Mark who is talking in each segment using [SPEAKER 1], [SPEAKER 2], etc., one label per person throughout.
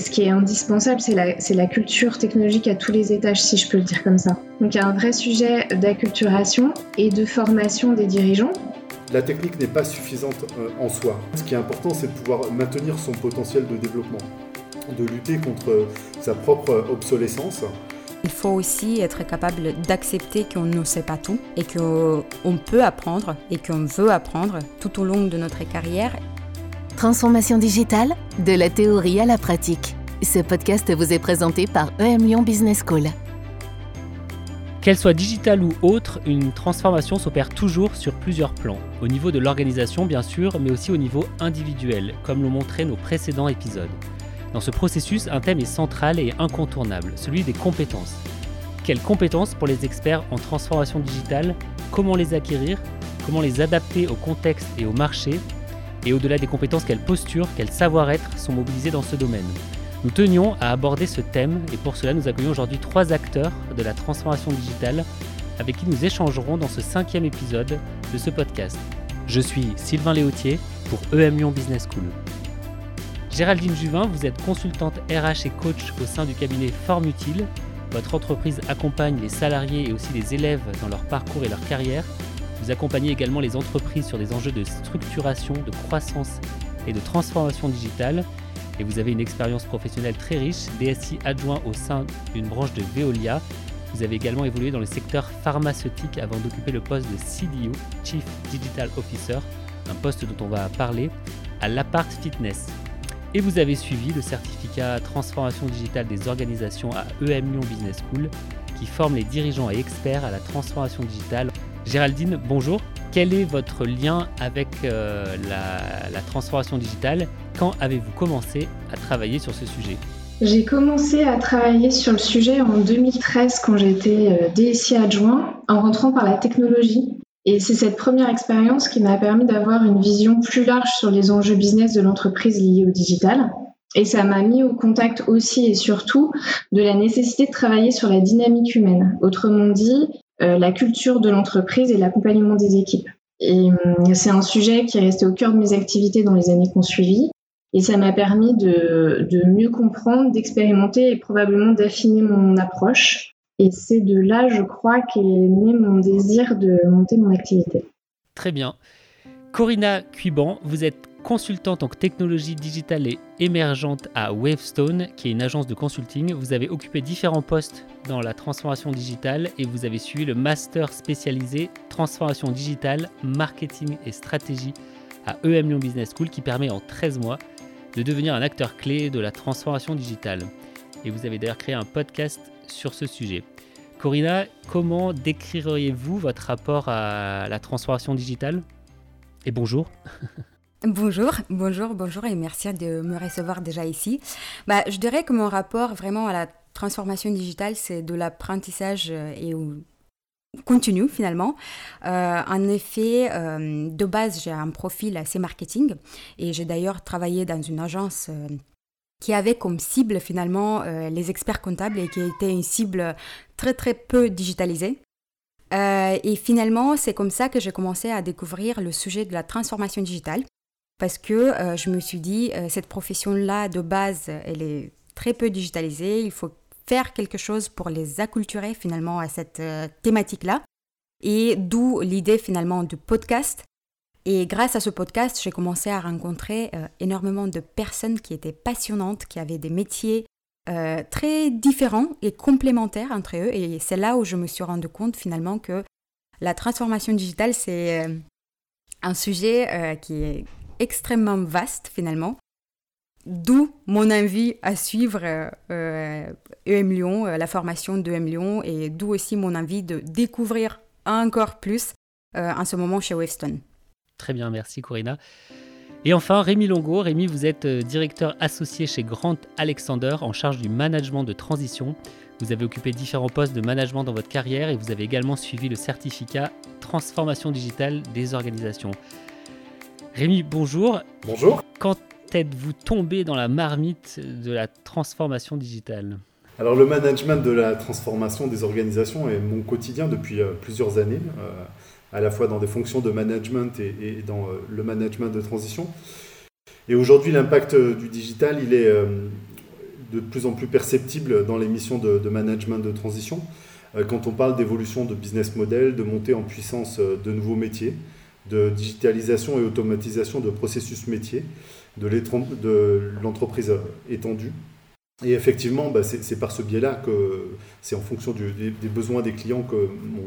[SPEAKER 1] Ce qui est indispensable, c'est la, la, culture technologique à tous les étages, si je peux le dire comme ça. Donc il y a un vrai sujet d'acculturation et de formation des dirigeants.
[SPEAKER 2] La technique n'est pas suffisante euh, en soi. Ce qui est important, c'est de pouvoir maintenir son potentiel de développement, de lutter contre sa propre obsolescence.
[SPEAKER 3] Il faut aussi être capable d'accepter qu'on ne sait pas tout et qu'on peut apprendre et qu'on veut apprendre tout au long de notre carrière.
[SPEAKER 4] Transformation digitale, de la théorie à la pratique. Ce podcast vous est présenté par EM Lyon Business School.
[SPEAKER 5] Qu'elle soit digitale ou autre, une transformation s'opère toujours sur plusieurs plans. Au niveau de l'organisation bien sûr, mais aussi au niveau individuel, comme l'ont montré nos précédents épisodes. Dans ce processus, un thème est central et incontournable, celui des compétences. Quelles compétences pour les experts en transformation digitale? Comment les acquérir? Comment les adapter au contexte et au marché? Et au-delà des compétences, quelles postures, quels savoir-être sont mobilisés dans ce domaine. Nous tenions à aborder ce thème et pour cela nous accueillons aujourd'hui trois acteurs de la transformation digitale avec qui nous échangerons dans ce cinquième épisode de ce podcast. Je suis Sylvain Léautier pour EM Lyon Business School. Géraldine Juvin, vous êtes consultante RH et coach au sein du cabinet Formutile. Votre entreprise accompagne les salariés et aussi les élèves dans leur parcours et leur carrière vous accompagnez également les entreprises sur des enjeux de structuration, de croissance et de transformation digitale. Et vous avez une expérience professionnelle très riche, DSI adjoint au sein d'une branche de Veolia. Vous avez également évolué dans le secteur pharmaceutique avant d'occuper le poste de CDO, Chief Digital Officer, un poste dont on va parler, à l'Apart Fitness. Et vous avez suivi le certificat Transformation digitale des organisations à EM Lyon Business School, qui forme les dirigeants et experts à la transformation digitale Géraldine, bonjour. Quel est votre lien avec euh, la, transformation digitale? Quand avez-vous commencé à travailler sur ce sujet?
[SPEAKER 1] J'ai commencé à travailler sur le sujet en 2013 quand j'étais euh, DSI adjoint en rentrant par la technologie. Et c'est cette première expérience qui m'a permis d'avoir une vision plus large sur les enjeux business de l'entreprise liés au digital. Et ça m'a mis au contact aussi et surtout de la nécessité de travailler sur la dynamique humaine. Autrement dit, la culture de l'entreprise et l'accompagnement des équipes. Et hum, c'est un sujet qui est resté au cœur de mes activités dans les années qu'on suivi. Et ça m'a permis de, de mieux comprendre, d'expérimenter et probablement d'affiner mon approche. Et c'est de là, je crois, qu'est né mon désir de monter mon activité.
[SPEAKER 5] Très bien. Corinna Cuiban, vous êtes consultante en technologie digitale et émergente à Wavestone, qui est une agence de consulting. Vous avez occupé différents postes dans la transformation digitale et vous avez suivi le master spécialisé transformation digitale, marketing et stratégie à EM Lyon Business School qui permet en 13 mois de devenir un acteur clé de la transformation digitale. Et vous avez d'ailleurs créé un podcast sur ce sujet. Corinna, comment décririez-vous votre rapport à la transformation digitale? Et bonjour.
[SPEAKER 3] Bonjour, bonjour, bonjour et merci de me recevoir déjà ici. Bah, je dirais que mon rapport vraiment à la transformation digitale, c'est de l'apprentissage euh, et continu finalement. Euh, en effet, euh, de base, j'ai un profil assez marketing et j'ai d'ailleurs travaillé dans une agence qui avait comme cible finalement les experts comptables et qui était une cible très très peu digitalisée. et finalement, c'est comme ça que j'ai commencé à découvrir le sujet de la transformation digitale parce que euh, je me suis dit, euh, cette profession-là, de base, elle est très peu digitalisée, il faut faire quelque chose pour les acculturer finalement à cette euh, thématique-là. Et d'où l'idée finalement du podcast. Et grâce à ce podcast, j'ai commencé à rencontrer énormément de personnes qui étaient passionnantes, qui avaient des métiers très différents et complémentaires entre eux. Et c'est là où je me suis rendu compte finalement que la transformation digitale, c'est un sujet qui est extrêmement vaste finalement. D'où mon envie à suivre EM euh, e Lyon, euh, la formation de EM Lyon, et d'où aussi mon envie de découvrir encore plus euh, en ce moment chez Wavestone.
[SPEAKER 5] Très bien, merci Corinna. Et enfin, Rémi Longo. Rémi, vous êtes directeur associé chez Grant Alexander en charge du management de transition. Vous avez occupé différents postes de management dans votre carrière et vous avez également suivi le certificat Transformation digitale des organisations. Rémi, bonjour.
[SPEAKER 2] Bonjour.
[SPEAKER 5] Quand êtes-vous tombé dans la marmite de la transformation digitale
[SPEAKER 2] Alors le management de la transformation des organisations est mon quotidien depuis euh, plusieurs années, euh, à la fois dans des fonctions de management et, dans euh, le management de transition. Et aujourd'hui, l'impact du digital, il est, de plus en plus perceptible dans les missions de, de management de transition, quand on parle d'évolution de business model, de montée en puissance de nouveaux métiers, de digitalisation et automatisation de processus métiers, de l'entreprise étendue. Et effectivement, bah, c'est par ce biais-là que c'est en fonction des, besoins des clients que mon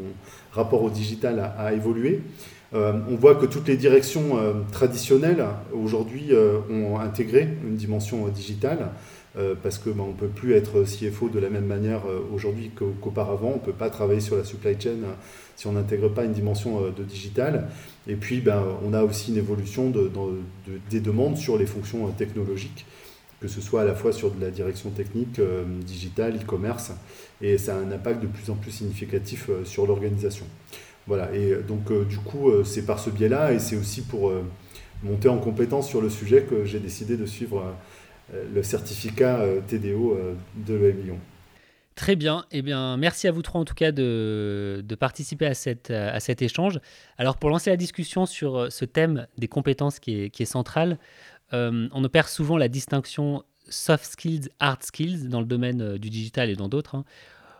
[SPEAKER 2] rapport au digital a, évolué. Euh, on voit que toutes les directions euh, traditionnelles aujourd'hui euh, ont intégré une dimension digitale. Parce qu'on bah, ne peut plus être CFO de la même manière aujourd'hui qu'auparavant. on ne peut pas travailler sur la supply chain si on n'intègre pas une dimension de digital. Et puis, ben, on a aussi une évolution de, des demandes sur les fonctions technologiques que ce soit à la fois sur de la direction technique, euh, digitale, e-commerce, et ça a un impact de plus en plus significatif euh, sur l'organisation. Voilà, et euh, donc du coup, c'est par ce biais-là, et c'est aussi pour monter en compétence sur le sujet que j'ai décidé de suivre le certificat TDO de l'EM Lyon.
[SPEAKER 5] Très bien. Eh bien, merci à vous trois en tout cas de, participer à, cet échange. Alors, pour lancer la discussion sur ce thème des compétences qui est, central, euh, on opère souvent la distinction soft skills, hard skills dans le domaine euh, du digital et dans d'autres. Hein.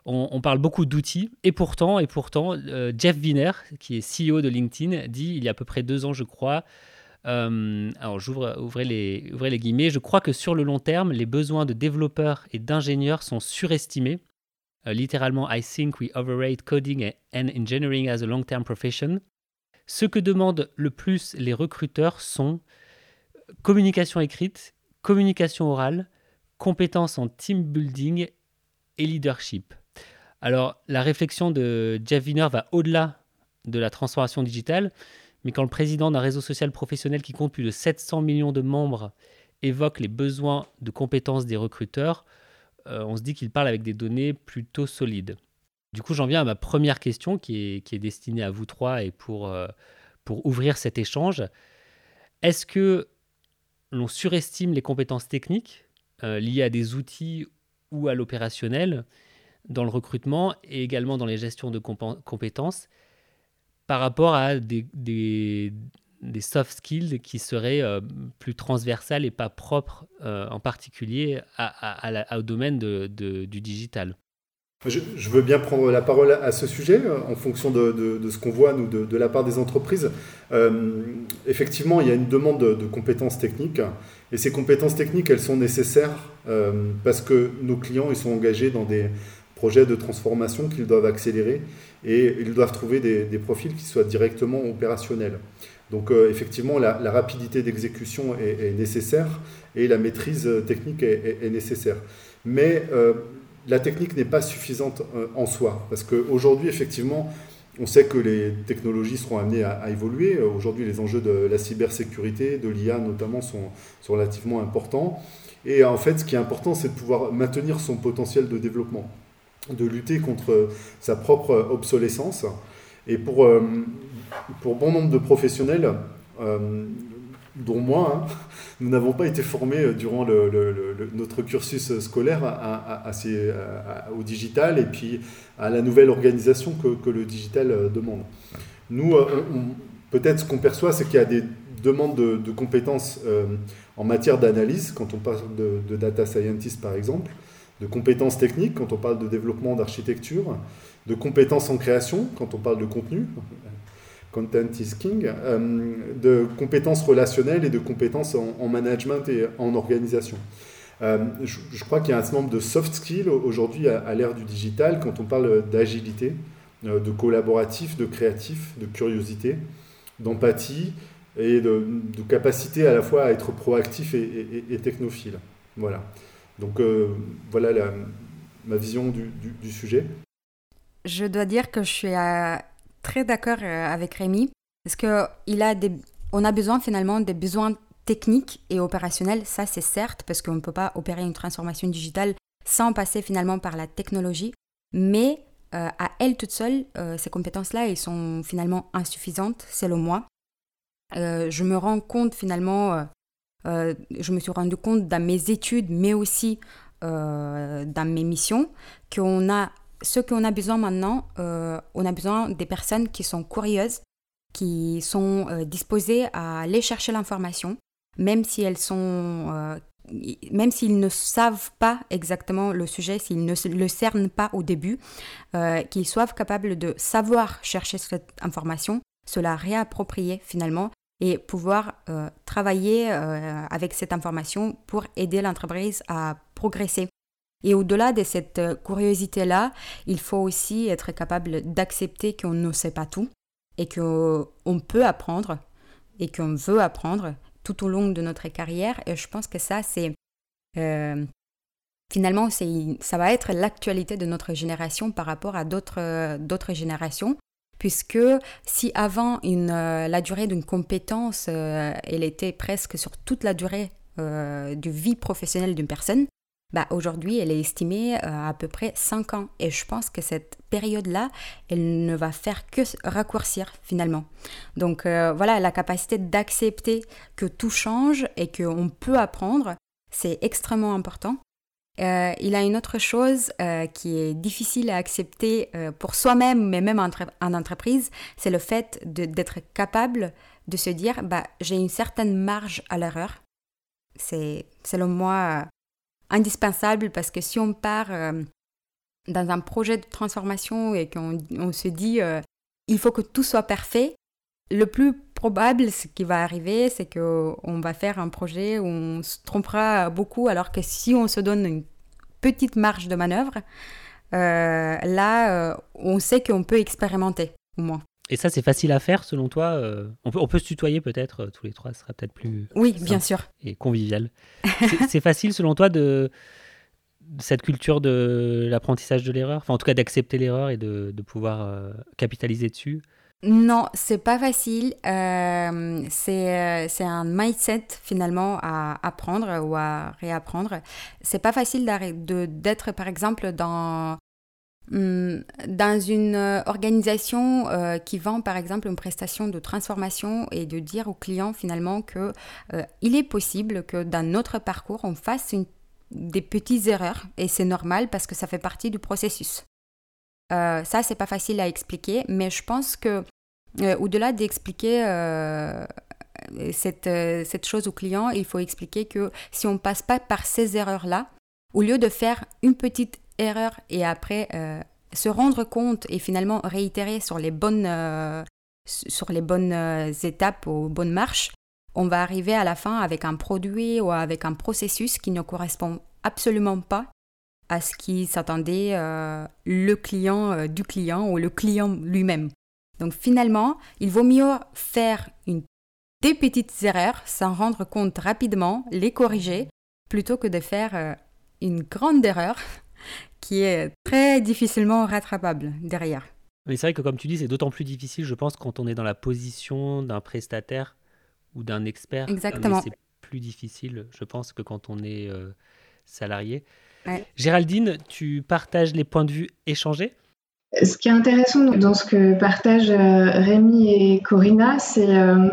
[SPEAKER 5] On, parle beaucoup d'outils et pourtant, et pourtant euh, Jeff Wiener, qui est CEO de LinkedIn, dit il y a à peu près deux ans, je crois, alors j'ouvre ouvrez les, ouvrez les guillemets, je crois que sur le long terme, les besoins de développeurs et d'ingénieurs sont surestimés. littéralement, I think we overrate coding and engineering as a long-term profession. Ce que demandent le plus les recruteurs sont communication écrite, communication orale, compétences en team building et leadership. Alors, la réflexion de Jeff Wiener va au-delà de la transformation digitale, mais quand le président d'un réseau social professionnel qui compte plus de 700 millions de membres évoque les besoins de compétences des recruteurs, euh, on se dit qu'il parle avec des données plutôt solides. Du coup, j'en viens à ma première question qui est, destinée à vous trois et pour, euh, pour ouvrir cet échange. Est-ce que l'on surestime les compétences techniques euh, liées à des outils ou à l'opérationnel dans le recrutement et également dans les gestions de compétences? Par rapport à des, soft skills qui seraient euh, plus transversales et pas propres euh, en particulier au domaine du digital.
[SPEAKER 2] Je, veux bien prendre la parole à ce sujet euh, en fonction de, ce qu'on voit nous, de, la part des entreprises. Effectivement, il y a une demande de, compétences techniques et ces compétences techniques, elles sont nécessaires parce que nos clients, ils sont engagés dans des projets de transformation qu'ils doivent accélérer et ils doivent trouver des, profils qui soient directement opérationnels. Donc effectivement, la, rapidité d'exécution est, nécessaire et la maîtrise technique est, nécessaire. Mais la technique n'est pas suffisante euh, en soi. Parce qu'aujourd'hui, effectivement, on sait que les technologies seront amenées à, évoluer. Aujourd'hui, les enjeux de la cybersécurité, de l'IA notamment, sont, relativement importants. Et en fait, ce qui est important, c'est de pouvoir maintenir son potentiel de développement, de lutter contre sa propre obsolescence. Et pour, euh, pour bon nombre de professionnels, euh, dont moi, hein, nous n'avons pas été formés euh, durant notre cursus scolaire au digital et puis à la nouvelle organisation que, le digital demande. Nous, peut-être ce qu'on perçoit, c'est qu'il y a des demandes de, compétences en matière d'analyse, quand on parle de, data scientist par exemple, de compétences techniques, quand on parle de développement d'architecture, de compétences en création, quand on parle de contenu, Content is King, euh, de compétences relationnelles et de compétences en, management et en organisation. Euh, je, crois qu'il y a un certain nombre de soft skills aujourd'hui à, l'ère du digital quand on parle d'agilité, euh, de collaboratif, de créatif, de curiosité, d'empathie et de, capacité à la fois à être proactif et, technophile. Voilà. Donc voilà ma vision du, sujet.
[SPEAKER 3] Je dois dire que je suis à très d'accord euh, avec Rémi, parce il a a besoin finalement des besoins techniques et opérationnels, ça c'est certes, parce qu'on ne peut pas opérer une transformation digitale sans passer finalement par la technologie, mais euh, à elles toutes seules, euh, ces compétences-là, elles sont finalement insuffisantes, selon moi. je me rends compte finalement, je me suis rendu compte dans mes études, mais aussi dans mes missions, qu'on a ce qu'on a besoin maintenant, euh, on a besoin des personnes qui sont curieuses, qui sont euh, disposées à aller chercher l'information, même si elles sont, euh, même s'ils ne savent pas exactement le sujet, s'ils ne le cernent pas au début, qu'ils soient capables de savoir chercher cette information, se la réapproprier finalement et pouvoir travailler avec cette information pour aider l'entreprise à progresser. Et au-delà de cette curiosité-là, il faut aussi être capable d'accepter qu'on ne sait pas tout et qu'on peut apprendre et qu'on veut apprendre tout au long de notre carrière. Et je pense que ça, c'est euh, finalement, ça va être l'actualité de notre génération par rapport à d'autres générations. Puisque si avant euh, la durée d'une compétence, euh, elle était presque sur toute la durée de vie professionnelle d'une personne, bah, aujourd'hui, elle est estimée à à peu près 5 ans. Et je pense que cette période-là, elle ne va faire que raccourcir finalement. Donc euh, voilà, la capacité d'accepter que tout change et qu'on peut apprendre, c'est extrêmement important. Euh, il a une autre chose euh, qui est difficile à accepter pour soi-même, mais même en, en entreprise, c'est le fait d'être capable de se dire, bah, j'ai une certaine marge à l'erreur. C'est selon moi indispensable parce que si on part euh, dans un projet de transformation et qu'on se dit euh, il faut que tout soit parfait, le plus probable, ce qui va arriver, c'est qu'on va faire un projet où on se trompera beaucoup, alors que si on se donne une petite marge de manœuvre, euh, là, on sait qu'on peut expérimenter, au moins.
[SPEAKER 5] Et ça, c'est facile à faire selon toi euh, on, peut, on peut se tutoyer peut-être, euh, tous les trois, ce sera peut-être plus.
[SPEAKER 3] Oui, bien sûr.
[SPEAKER 5] Et convivial. c'est facile selon toi de, cette culture de l'apprentissage de l'erreur, enfin en tout cas d'accepter l'erreur et de, de pouvoir euh, capitaliser dessus?
[SPEAKER 3] Non, c'est pas facile. c'est un mindset finalement à apprendre ou à réapprendre. C'est pas facile d'être par exemple dans Hum, dans une euh, organisation euh, qui vend par exemple une prestation de transformation et de dire au client finalement que euh, il est possible que dans notre parcours on fasse des petites erreurs et c'est normal parce que ça fait partie du processus. ça c'est pas facile à expliquer mais je pense que au-delà d'expliquer cette, cette chose au client il faut expliquer que si on passe pas par ces erreurs là au lieu de faire une petite erreur et après euh, se rendre compte et finalement réitérer sur les bonnes, euh, sur les bonnes euh, étapes ou bonnes marches, on va arriver à la fin avec un produit ou avec un processus qui ne correspond absolument pas à ce qui s'attendait le client du client ou le client lui-même. Donc finalement, il vaut mieux faire une, des petites erreurs, s'en rendre compte rapidement, les corriger, plutôt que de faire une grande erreur qui est très difficilement rattrapable derrière.
[SPEAKER 5] Mais c'est vrai que comme tu dis, c'est d'autant plus difficile, je pense, quand on est dans la position d'un prestataire ou d'un expert.
[SPEAKER 3] Exactement.
[SPEAKER 5] C'est plus difficile, je pense, que quand on est euh, salarié. Géraldine, tu partages les points de vue échangés?
[SPEAKER 1] Ce qui est intéressant dans ce que partagent euh, Rémi et Corinna, c'est euh,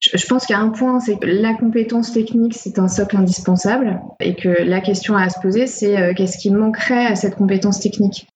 [SPEAKER 1] je pense qu'il y a un point, c'est que la compétence technique, c'est un socle indispensable et que la question à se poser, c'est euh, qu'est-ce qui manquerait à cette compétence technique?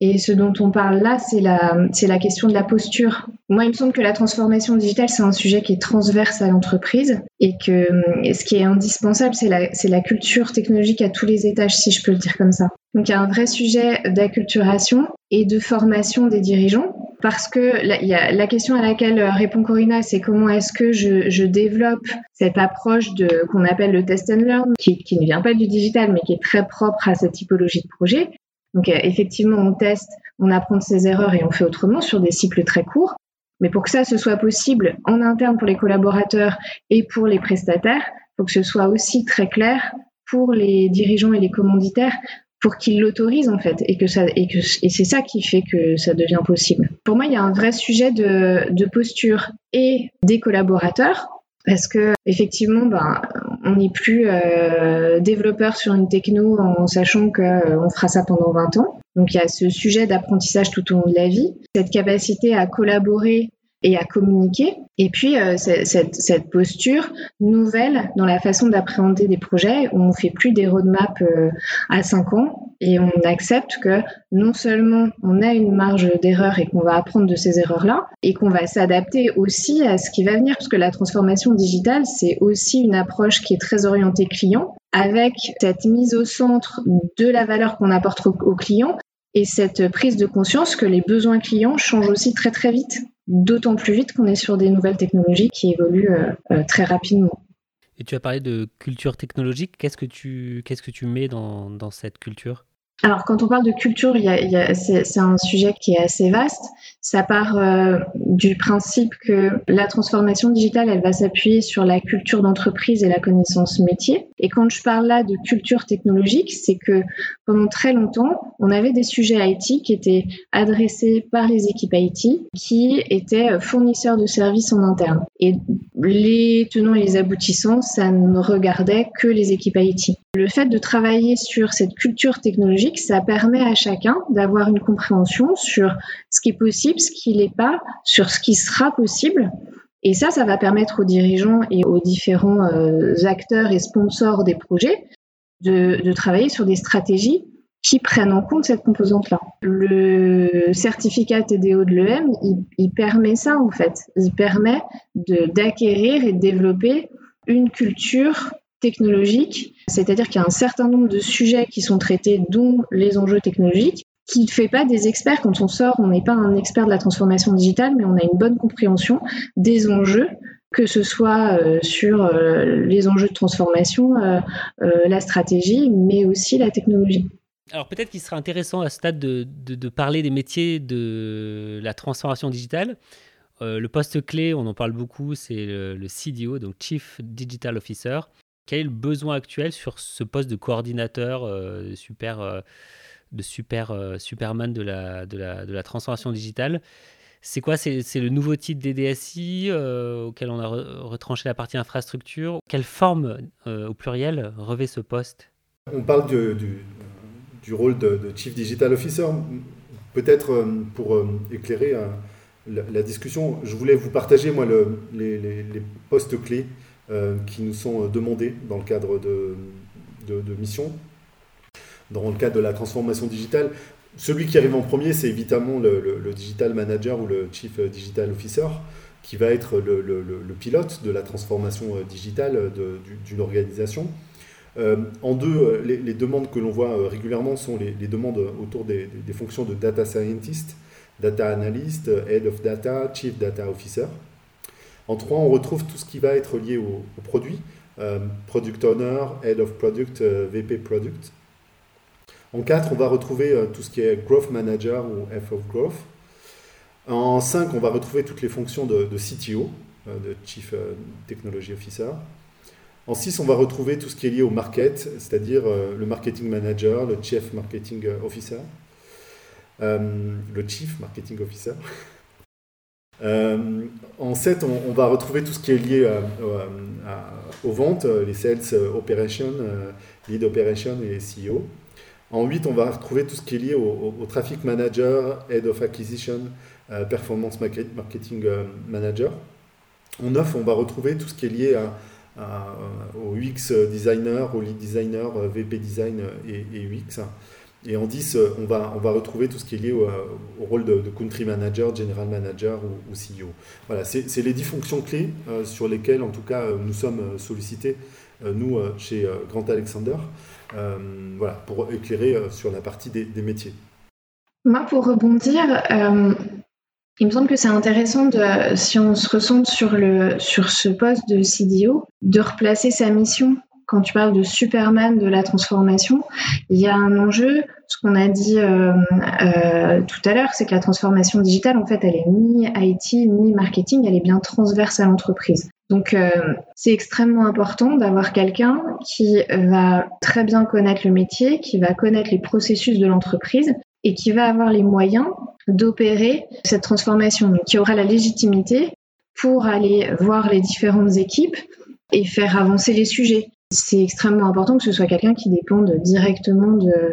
[SPEAKER 1] Et ce dont on parle là, c'est la, question de la posture. Moi, il me semble que la transformation digitale, c'est un sujet qui est transverse à l'entreprise et que ce qui est indispensable, c'est la culture technologique à tous les étages, si je peux le dire comme ça. Donc, il y a un vrai sujet d'acculturation et de formation des dirigeants parce que la, question à laquelle répond Corina, c'est comment est-ce que je, développe cette approche de qu'on appelle le test and learn, qui, qui, ne vient pas du digital, mais qui est très propre à cette typologie de projet. Donc euh, effectivement, on teste, on apprend de ses erreurs et on fait autrement sur des cycles très courts. Mais pour que ça ce soit possible en interne pour les collaborateurs et pour les prestataires, faut que ce soit aussi très clair pour les dirigeants et les commanditaires pour qu'ils l'autorisent en fait et que ça et que et c'est ça qui fait que ça devient possible. Pour moi, il y a un vrai sujet de, de posture et des collaborateurs parce que effectivement, ben, on n'est plus euh, développeur sur une techno en sachant qu'on euh, fera ça pendant 20 ans. Donc il y a ce sujet d'apprentissage tout au long de la vie, cette capacité à collaborer et à communiquer. Et puis euh, cette, posture nouvelle dans la façon d'appréhender des projets où on fait plus des roadmaps euh, à 5 ans et on accepte que non seulement on a une marge d'erreur et qu'on va apprendre de ces erreurs-là et qu'on va s'adapter aussi à ce qui va venir parce que la transformation digitale c'est aussi une approche qui est très orientée client avec cette mise au centre de la valeur qu'on apporte aux clients et cette prise de conscience que les besoins clients changent aussi très très vite, d'autant plus vite qu'on est sur des nouvelles technologies qui évoluent euh, euh, très rapidement.
[SPEAKER 5] Et tu as parlé de culture technologique, qu'est-ce que tu, qu'est-ce que tu mets dans, dans cette culture?
[SPEAKER 1] Alors, quand on parle de culture, c'est un sujet qui est assez vaste. Ça part euh, du principe que la transformation digitale, elle va s'appuyer sur la culture d'entreprise et la connaissance métier. Et quand je parle là de culture technologique, c'est que pendant très longtemps, on avait des sujets IT qui étaient adressés par les équipes IT, qui étaient fournisseurs de services en interne. Et les tenants et les aboutissants, ça ne regardait que les équipes IT. Le fait de travailler sur cette culture technologique, ça permet à chacun d'avoir une compréhension sur ce qui est possible, ce qui n'est pas, sur ce qui sera possible. Et ça, ça va permettre aux dirigeants et aux différents euh, acteurs et sponsors des projets de, travailler sur des stratégies qui prennent en compte cette composante-là. Le certificat TDO de l'EM, il, permet ça en fait. Il permet d'acquérir et de développer une culture technologique, c'est-à-dire qu'il y a un certain nombre de sujets qui sont traités, dont les enjeux technologiques, qui ne fait pas des experts. Quand on sort, on n'est pas un expert de la transformation digitale, mais on a une bonne compréhension des enjeux que ce soit euh, sur euh, les enjeux de transformation, euh, la stratégie, mais aussi la technologie.
[SPEAKER 5] Alors peut-être qu'il serait intéressant à ce stade de, parler des métiers de la transformation digitale. le poste clé, on en parle beaucoup, c'est le, CDO, donc Chief Digital Officer quel est le besoin actuel sur ce poste de coordinateur euh, super, euh, de super, euh, Superman de la, de, la, de la transformation digitale c'est quoi? C'est le nouveau type des DSI auquel on a retranché la partie infrastructure. Quelle forme, au pluriel, revêt ce poste?
[SPEAKER 2] On parle du, rôle de, Chief Digital Officer. Peut-être pour éclairer la, discussion, je voulais vous partager moi le, les, postes clés qui nous sont euh, demandés dans le cadre de, missions, dans le cadre de la transformation digitale. Celui qui arrive en premier, c'est évidemment le, digital manager ou le chief digital officer, qui va être le, pilote de la transformation euh, digitale d'une organisation. en deux, les, demandes que l'on voit régulièrement sont les, demandes autour des, fonctions de data scientist, data analyst, head of data, chief data officer. En 3, on retrouve tout ce qui va être lié au, produit, euh, Product Owner, Head of Product, euh, VP Product. En 4, on va retrouver euh, tout ce qui est Growth Manager ou F of Growth. En 5, on va retrouver toutes les fonctions de, CTO, de Chief Technology Officer. En 6, on va retrouver tout ce qui est lié au market, c'est-à-dire le Marketing Manager, le Chief Marketing Officer, le Chief Marketing Officer. Euh, en 7, on, va retrouver tout ce qui est lié euh, aux ventes, euh, les sales operations, lead operation et CEO. En 8, on va retrouver tout ce qui est lié au, traffic manager, head of acquisition, performance marketing manager. En 9, on va retrouver tout ce qui est lié au UX designer, au lead designer, VP design et UX. Et en 10, euh, on va, on va retrouver tout ce qui est lié au, rôle de, country manager, general manager ou, CEO. Voilà, c'est les 10 fonctions clés euh, sur lesquelles, en tout cas, euh, nous sommes sollicités, nous, chez Grand Alexander, voilà, pour éclairer sur la partie des, métiers.
[SPEAKER 1] Moi, pour rebondir, il me semble que c'est intéressant, de, si on se recentre sur, sur ce poste de CDO, de replacer sa mission quand tu parles de Superman de la transformation, il y a un enjeu. Ce qu'on a dit euh, euh, tout à l'heure, c'est que la transformation digitale, en fait, elle est ni IT ni marketing, elle est bien transverse à l'entreprise. Donc, euh, c'est extrêmement important d'avoir quelqu'un qui va très bien connaître le métier, qui va connaître les processus de l'entreprise et qui va avoir les moyens d'opérer cette transformation, qui aura la légitimité pour aller voir les différentes équipes et faire avancer les sujets c'est extrêmement important que ce soit quelqu'un qui dépende directement de,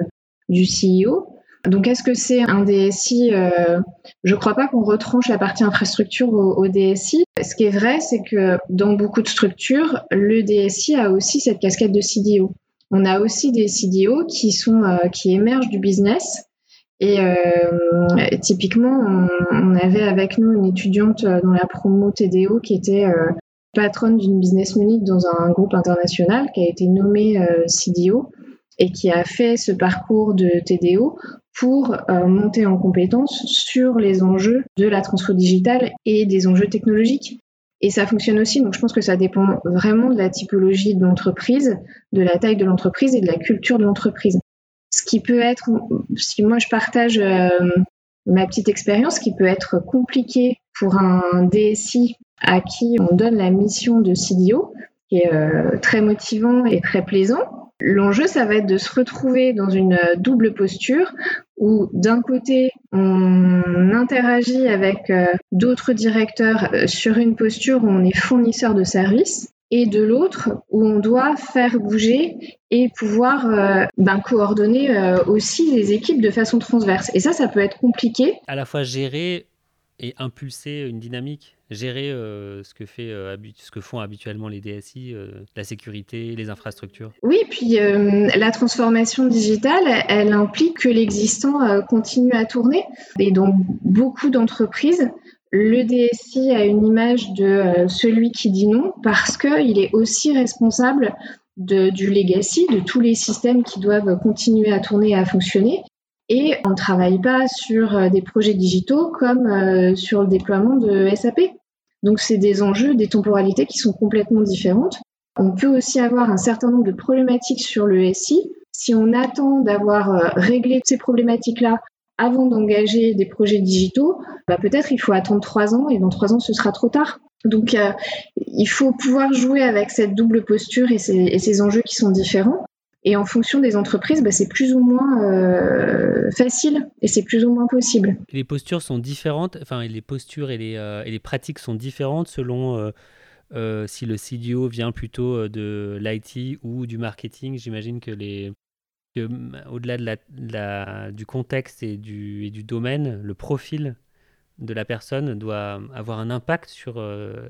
[SPEAKER 1] du CEO. Donc, est-ce que c'est un DSI euh, Je ne crois pas qu'on retranche la partie infrastructure au, DSI. Ce qui est vrai, c'est que dans beaucoup de structures, le DSI a aussi cette casquette de CDO. On a aussi des CDO qui sont euh, qui émergent du business. Et euh, typiquement, on, on, avait avec nous une étudiante dans la promo TDO qui était patronne d'une business unit dans un groupe international qui a été nommée CDO et qui a fait ce parcours de TDO pour monter en compétence sur les enjeux de la transfo digitale et des enjeux technologiques. Et ça fonctionne aussi, donc je pense que ça dépend vraiment de la typologie de l'entreprise, de la taille de l'entreprise et de la culture de l'entreprise. Ce qui peut être, si moi je partage euh, ma petite expérience, qui peut être compliqué pour un DSI à qui on donne la mission de CDO, qui est euh, très motivant et très plaisant, L'enjeu, ça va être de se retrouver dans une double posture où d'un côté, on interagit avec euh, d'autres directeurs euh, sur une posture où on est fournisseur de services et de l'autre où on doit faire bouger et pouvoir euh, ben, coordonner aussi les équipes de façon transverse. Et ça, ça peut être compliqué.
[SPEAKER 5] À la fois gérer et impulser une dynamique, gérer euh, ce, que fait, euh, ce que font habituellement les DSI, euh, la sécurité, les infrastructures.
[SPEAKER 1] Oui, puis la transformation digitale, elle, implique que l'existant continue à tourner. Et donc, beaucoup d'entreprises, le DSI a une image de celui qui dit non parce qu'il est aussi responsable du legacy, de tous les systèmes qui doivent continuer à tourner et à fonctionner. Et on ne travaille pas sur euh, des projets digitaux comme euh, sur le déploiement de SAP. Donc c'est des enjeux, des temporalités qui sont complètement différentes. On peut aussi avoir un certain nombre de problématiques sur le SI. Si on attend d'avoir euh, réglé ces problématiques-là avant d'engager des projets digitaux, bah peut-être il faut attendre trois ans et dans trois ans ce sera trop tard. Donc il faut pouvoir jouer avec cette double posture et ces, et ces enjeux qui sont différents. Et en fonction des entreprises, bah, c'est plus ou moins euh, facile et c'est plus ou moins possible.
[SPEAKER 5] Les postures sont différentes, enfin les postures et les, euh, et les pratiques sont différentes selon euh, si le CDO vient plutôt de l'IT ou du marketing. J'imagine que les au-delà de la, du contexte et du, et du domaine, le profil de la personne doit avoir un impact sur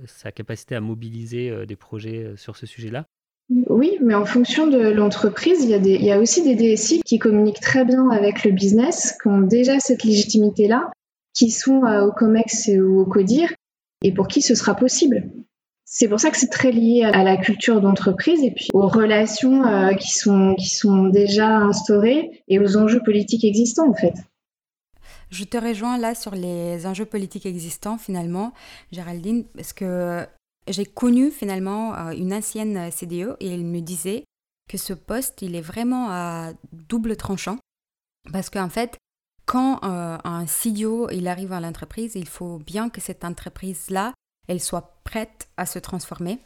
[SPEAKER 5] sa capacité à mobiliser des projets sur ce sujet-là.
[SPEAKER 1] Oui, mais en fonction de l'entreprise, il, y a aussi des DSI qui communiquent très bien avec le business, qui ont déjà cette légitimité-là, qui sont euh, au COMEX ou au CODIR, et pour qui ce sera possible. C'est pour ça que c'est très lié à la culture d'entreprise et puis aux relations euh, qui, sont, qui sont déjà instaurées et aux enjeux politiques existants en fait.
[SPEAKER 3] Je te rejoins là sur les enjeux politiques existants finalement, Géraldine, parce que j'ai connu finalement euh, une ancienne CDE et elle me disait que ce poste, il est vraiment à double tranchant. Parce qu'en fait, quand euh, un CDO il arrive à l'entreprise, il faut bien que cette entreprise-là, elle soit prête à se transformer.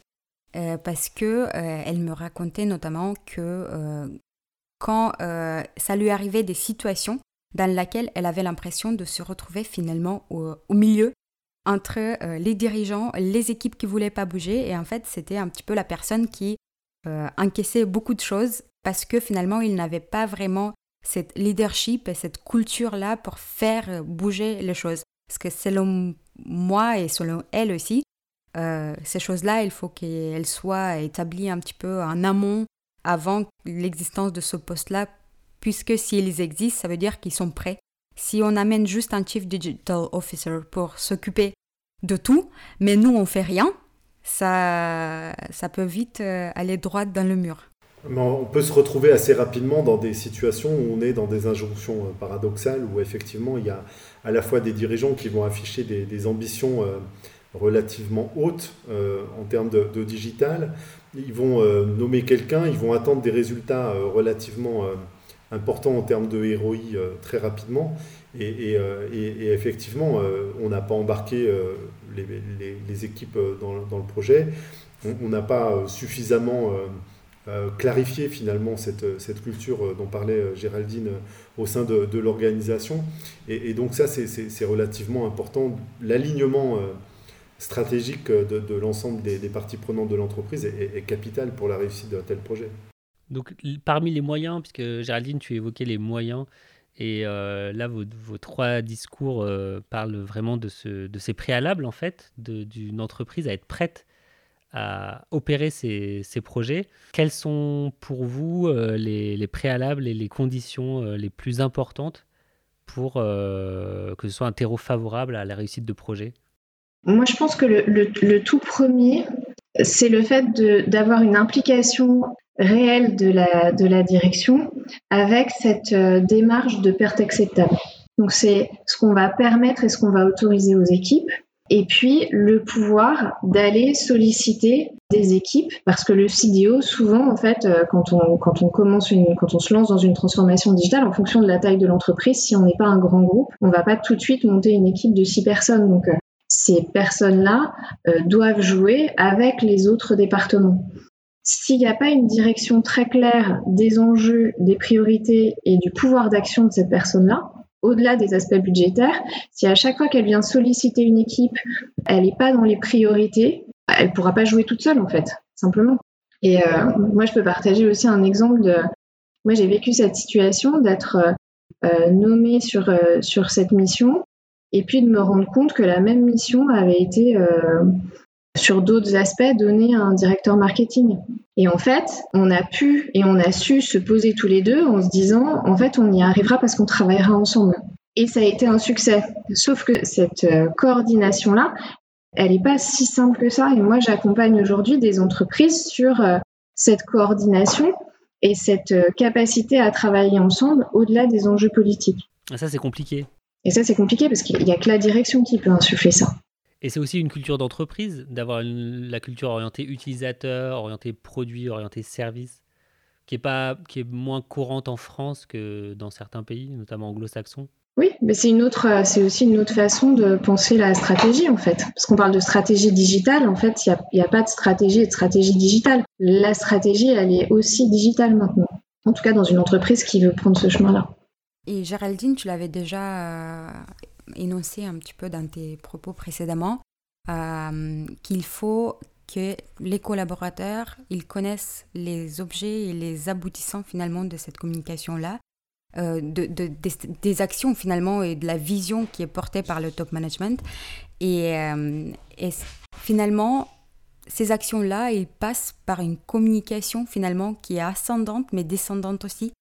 [SPEAKER 3] Euh, parce que elle me racontait notamment que quand ça lui arrivait des situations dans lesquelles elle avait l'impression de se retrouver finalement au milieu entre euh, les dirigeants, les équipes qui voulaient pas bouger. Et en fait, c'était un petit peu la personne qui euh, encaissait beaucoup de choses parce que finalement, il n'avait pas vraiment cette leadership et cette culture-là pour faire bouger les choses. Parce que selon moi et selon elle aussi, euh, ces choses-là, il faut qu'elles soient établies un petit peu en amont avant l'existence de ce poste-là, puisque s'ils existent, ça veut dire qu'ils sont prêts si on amène juste un Chief Digital Officer pour s'occuper de tout, mais nous on fait rien, ça, ça peut vite euh, aller droit dans le mur.
[SPEAKER 2] on peut se retrouver assez rapidement dans des situations où on est dans des injonctions euh, paradoxales, où effectivement il y a à la fois des dirigeants qui vont afficher des, ambitions euh, relativement hautes en termes de, digital, ils vont nommer quelqu'un, ils vont attendre des résultats relativement important en termes de ROI euh, très rapidement. Et, euh, effectivement, euh, on n'a pas embarqué les, équipes dans, le projet. On n'a pas suffisamment clarifié finalement cette, cette, culture dont parlait Géraldine au sein de, l'organisation. Et, donc ça, c'est relativement important. L'alignement stratégique de, l'ensemble des, parties prenantes de l'entreprise est, est, capital pour la réussite d'un tel projet.
[SPEAKER 5] Donc, parmi les moyens, puisque Géraldine, tu évoquais les moyens, et euh, là, vos, trois discours euh, parlent vraiment de, ce, de ces préalables, en fait, d'une entreprise à être prête à opérer ces, ces projets. Quels sont pour vous euh, les, les, préalables et les conditions les plus importantes pour que ce soit un terreau favorable à la réussite de projet?
[SPEAKER 1] Moi, je pense que le, le tout premier, c'est le fait d'avoir une implication réelle de la, direction avec cette euh, démarche de perte acceptable. Donc c'est ce qu'on va permettre et ce qu'on va autoriser aux équipes. Et puis le pouvoir d'aller solliciter des équipes, parce que le CDO, souvent, en fait, euh, quand on, quand on commence quand on se lance dans une transformation digitale, en fonction de la taille de l'entreprise, si on n'est pas un grand groupe, on va pas tout de suite monter une équipe de six personnes. Donc, euh, ces personnes-là euh, doivent jouer avec les autres départements. S'il n'y a pas une direction très claire des enjeux, des priorités et du pouvoir d'action de cette personne-là, au-delà des aspects budgétaires, si à chaque fois qu'elle vient solliciter une équipe, elle n'est pas dans les priorités, elle ne pourra pas jouer toute seule en fait, simplement. Et euh, moi, je peux partager aussi un exemple de... Moi, j'ai vécu cette situation d'être euh, nommée sur, cette mission et puis de me rendre compte que la même mission avait été euh, sur d'autres aspects donnée à un directeur marketing. Et en fait, on a pu et on a su se poser tous les deux en se disant, en fait, on y arrivera parce qu'on travaillera ensemble. Et ça a été un succès. Sauf que cette euh, coordination-là, elle n'est pas si simple que ça. Et moi, j'accompagne aujourd'hui des entreprises sur euh, cette coordination et cette capacité à travailler ensemble au-delà des enjeux politiques.
[SPEAKER 5] Ah, ça, c'est compliqué.
[SPEAKER 1] Et ça, c'est compliqué parce qu'il n'y a que la direction qui peut insuffler ça.
[SPEAKER 5] Et c'est aussi une culture d'entreprise, d'avoir la culture orientée utilisateur, orientée produit, orientée service, qui est, pas, qui est moins courante en France que dans certains pays, notamment anglo-saxons.
[SPEAKER 1] Oui, mais c'est une autre, c'est aussi une autre façon de penser la stratégie en fait. Parce qu'on parle de stratégie digitale, en fait, il n'y a, a, pas de stratégie et de stratégie digitale. La stratégie, elle est aussi digitale maintenant. En tout cas, dans une entreprise qui veut prendre ce chemin-là.
[SPEAKER 3] Et Géraldine, tu l'avais déjà euh, énoncé un petit peu dans tes propos précédemment, euh, qu'il faut que les collaborateurs, ils connaissent les objets et les aboutissants finalement de cette communication-là, euh, de, des, actions finalement et de la vision qui est portée par le top management. Et, et finalement, ces actions-là, ils passent par une communication finalement qui est ascendante mais descendante aussi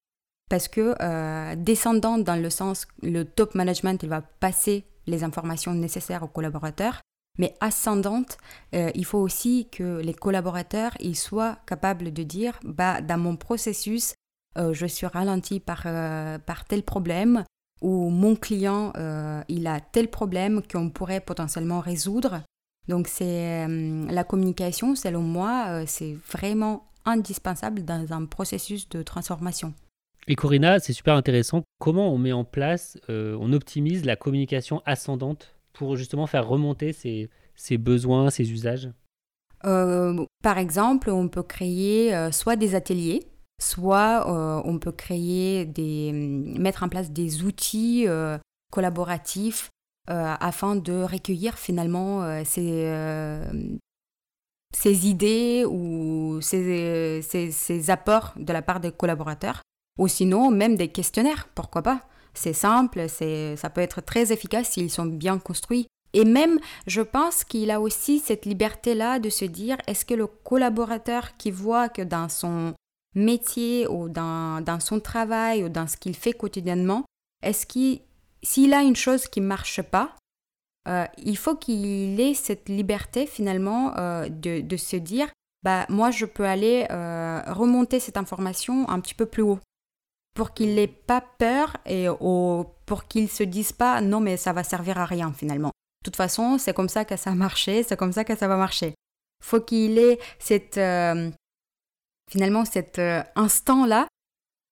[SPEAKER 3] parce que euh, descendant dans le sens, le top management, il va passer les informations nécessaires aux collaborateurs, mais ascendante, euh, il faut aussi que les collaborateurs ils soient capables de dire, bah, dans mon processus, euh, je suis ralenti par, par tel problème, ou mon client, il a tel problème qu'on pourrait potentiellement résoudre. Donc c'est la communication, selon moi, c'est vraiment indispensable dans un processus de transformation.
[SPEAKER 5] Et Corinna, c'est super intéressant. Comment on met en place, euh, on optimise la communication ascendante pour justement faire remonter ses, besoins, ses usages?
[SPEAKER 3] Euh, Par exemple, on peut créer euh, soit des ateliers, soit on peut créer des, mettre en place des outils collaboratifs afin de recueillir finalement ces, ces idées ou ces, ces, apports de la part des collaborateurs ou sinon, même des questionnaires, pourquoi pas C'est simple, ça peut être très efficace s'ils sont bien construits. Et même, je pense qu'il a aussi cette liberté-là de se dire, est-ce que le collaborateur qui voit que dans son métier ou dans, dans son travail ou dans ce qu'il fait quotidiennement, est-ce qu'il, s'il a une chose qui ne marche pas, euh, il faut qu'il ait cette liberté finalement euh, de, de, se dire, bah, moi je peux aller euh, remonter cette information un petit peu plus haut pour qu'il n'ait pas peur et pour qu'il se dise pas non mais ça va servir à rien finalement. De toute façon, c'est comme ça que ça a marché, c'est comme ça que ça va marcher. Faut qu'il ait cette euh, finalement cet euh, instant là,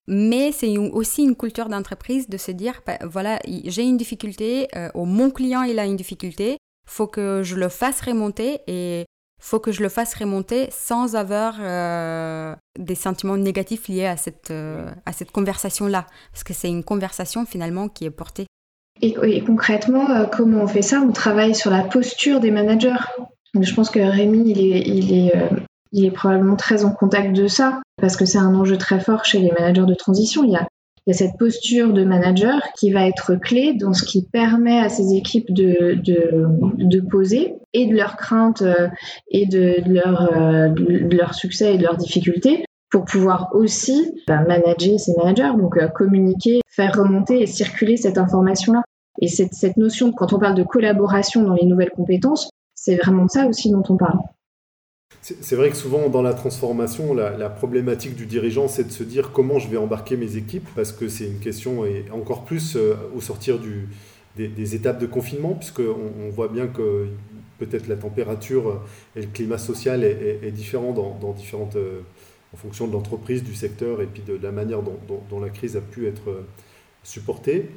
[SPEAKER 3] mais c'est aussi une culture d'entreprise de se dire bah, voilà j'ai une difficulté, euh, ou mon client il a une difficulté, faut que je le fasse remonter et faut que je le fasse remonter sans avoir euh, des sentiments négatifs liés à cette, euh, cette conversation-là. Parce que c'est une conversation finalement qui est portée.
[SPEAKER 1] Et, concrètement, euh, comment on fait ça? On travaille sur la posture des managers. je pense que Rémi, il est, il est, il est probablement très en contact de ça, parce que c'est un enjeu très fort chez les managers de transition. Il y a il y a cette posture de manager qui va être clé dans ce qui permet à ces équipes de, de, de poser et de leurs craintes euh, et de, leur, euh, de leur succès et de leurs difficultés pour pouvoir aussi bah, manager ces managers, donc euh, communiquer, faire remonter et circuler cette information-là. Et cette, cette notion, quand on parle de collaboration dans les nouvelles compétences, c'est vraiment ça aussi dont on parle.
[SPEAKER 2] C'est vrai que souvent dans la transformation, la, problématique du dirigeant, c'est de se dire comment je vais embarquer mes équipes, parce que c'est une question, et encore plus au sortir des, étapes de confinement, puisqu'on on voit bien que peut-être la température et le climat social est, différent dans, différentes, euh, en fonction de l'entreprise, du secteur et puis de, la manière dont, la crise a pu être euh, supportée.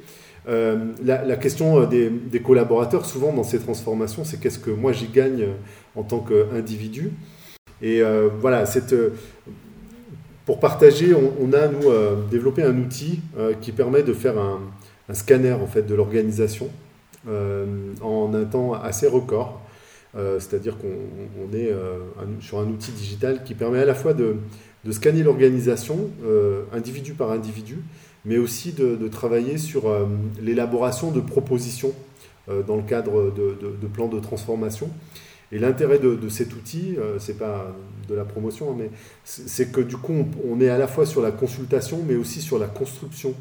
[SPEAKER 2] Euh, la, question des, collaborateurs, souvent dans ces transformations, c'est qu'est-ce que moi j'y gagne en tant qu'individu. Et voilà, cette, pour partager, on, a nous développé un outil qui permet de faire un, scanner en fait de l'organisation en un temps assez record. Euh, c'est-à-dire qu'on est euh, sur un outil digital qui permet à la fois de, scanner l'organisation euh, individu par individu, mais aussi de, travailler sur l'élaboration de propositions dans le cadre de, plans de transformation. Et l'intérêt de, cet outil, c'est pas de la promotion, hein, mais c'est que du coup, on, est à la fois sur la consultation, mais aussi sur la construction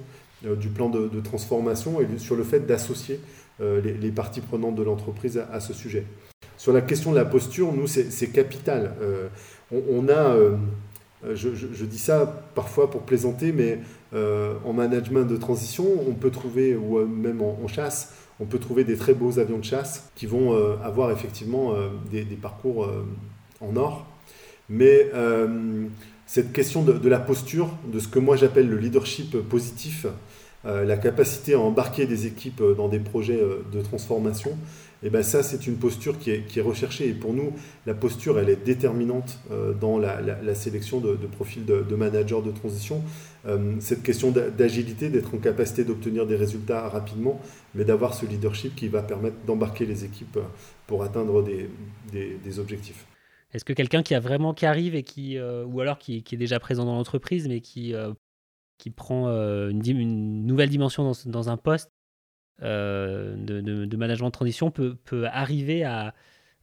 [SPEAKER 2] du plan de, transformation et sur le fait d'associer les, parties prenantes de l'entreprise à, ce sujet. Sur la question de la posture, nous, c'est capital. Euh, on, a, euh, je, dis ça parfois pour plaisanter, mais euh, en management de transition, on peut trouver, ou même en, chasse, on peut trouver des très beaux avions de chasse qui vont avoir effectivement des, parcours en or. Mais cette question de, la posture, de ce que moi j'appelle le leadership positif, la capacité à embarquer des équipes dans des projets de transformation, et ben ça, c'est une posture qui est, recherchée. Et pour nous, la posture, elle est déterminante euh, dans la, sélection de, de profils de, de, managers de transition. Euh, cette question d'agilité, d'être en capacité d'obtenir des résultats rapidement, mais d'avoir ce leadership qui va permettre d'embarquer les équipes pour atteindre des, objectifs.
[SPEAKER 5] Est-ce que quelqu'un qui arrive et qui, euh, ou alors qui, est déjà présent dans l'entreprise, mais qui, qui prend une, nouvelle dimension dans, un poste, euh, de, management de transition peut, peut arriver à,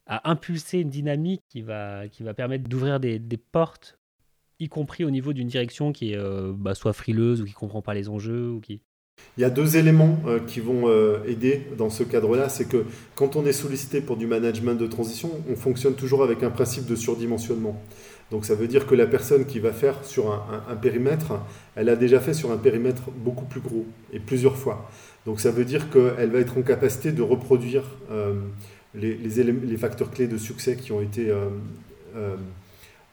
[SPEAKER 5] impulser une dynamique qui va, qui va permettre d'ouvrir des, portes, y compris au niveau d'une direction qui est euh, bah, soit frileuse ou qui ne comprend pas les enjeux. Ou qui...
[SPEAKER 2] Il y a deux éléments euh, qui vont aider dans ce cadre-là. C'est que quand on est sollicité pour du management de transition, on fonctionne toujours avec un principe de surdimensionnement. Donc ça veut dire que la personne qui va faire sur un périmètre, elle a déjà fait sur un périmètre beaucoup plus gros et plusieurs fois. Donc ça veut dire qu'elle va être en capacité de reproduire euh, les, facteurs clés de succès qui ont été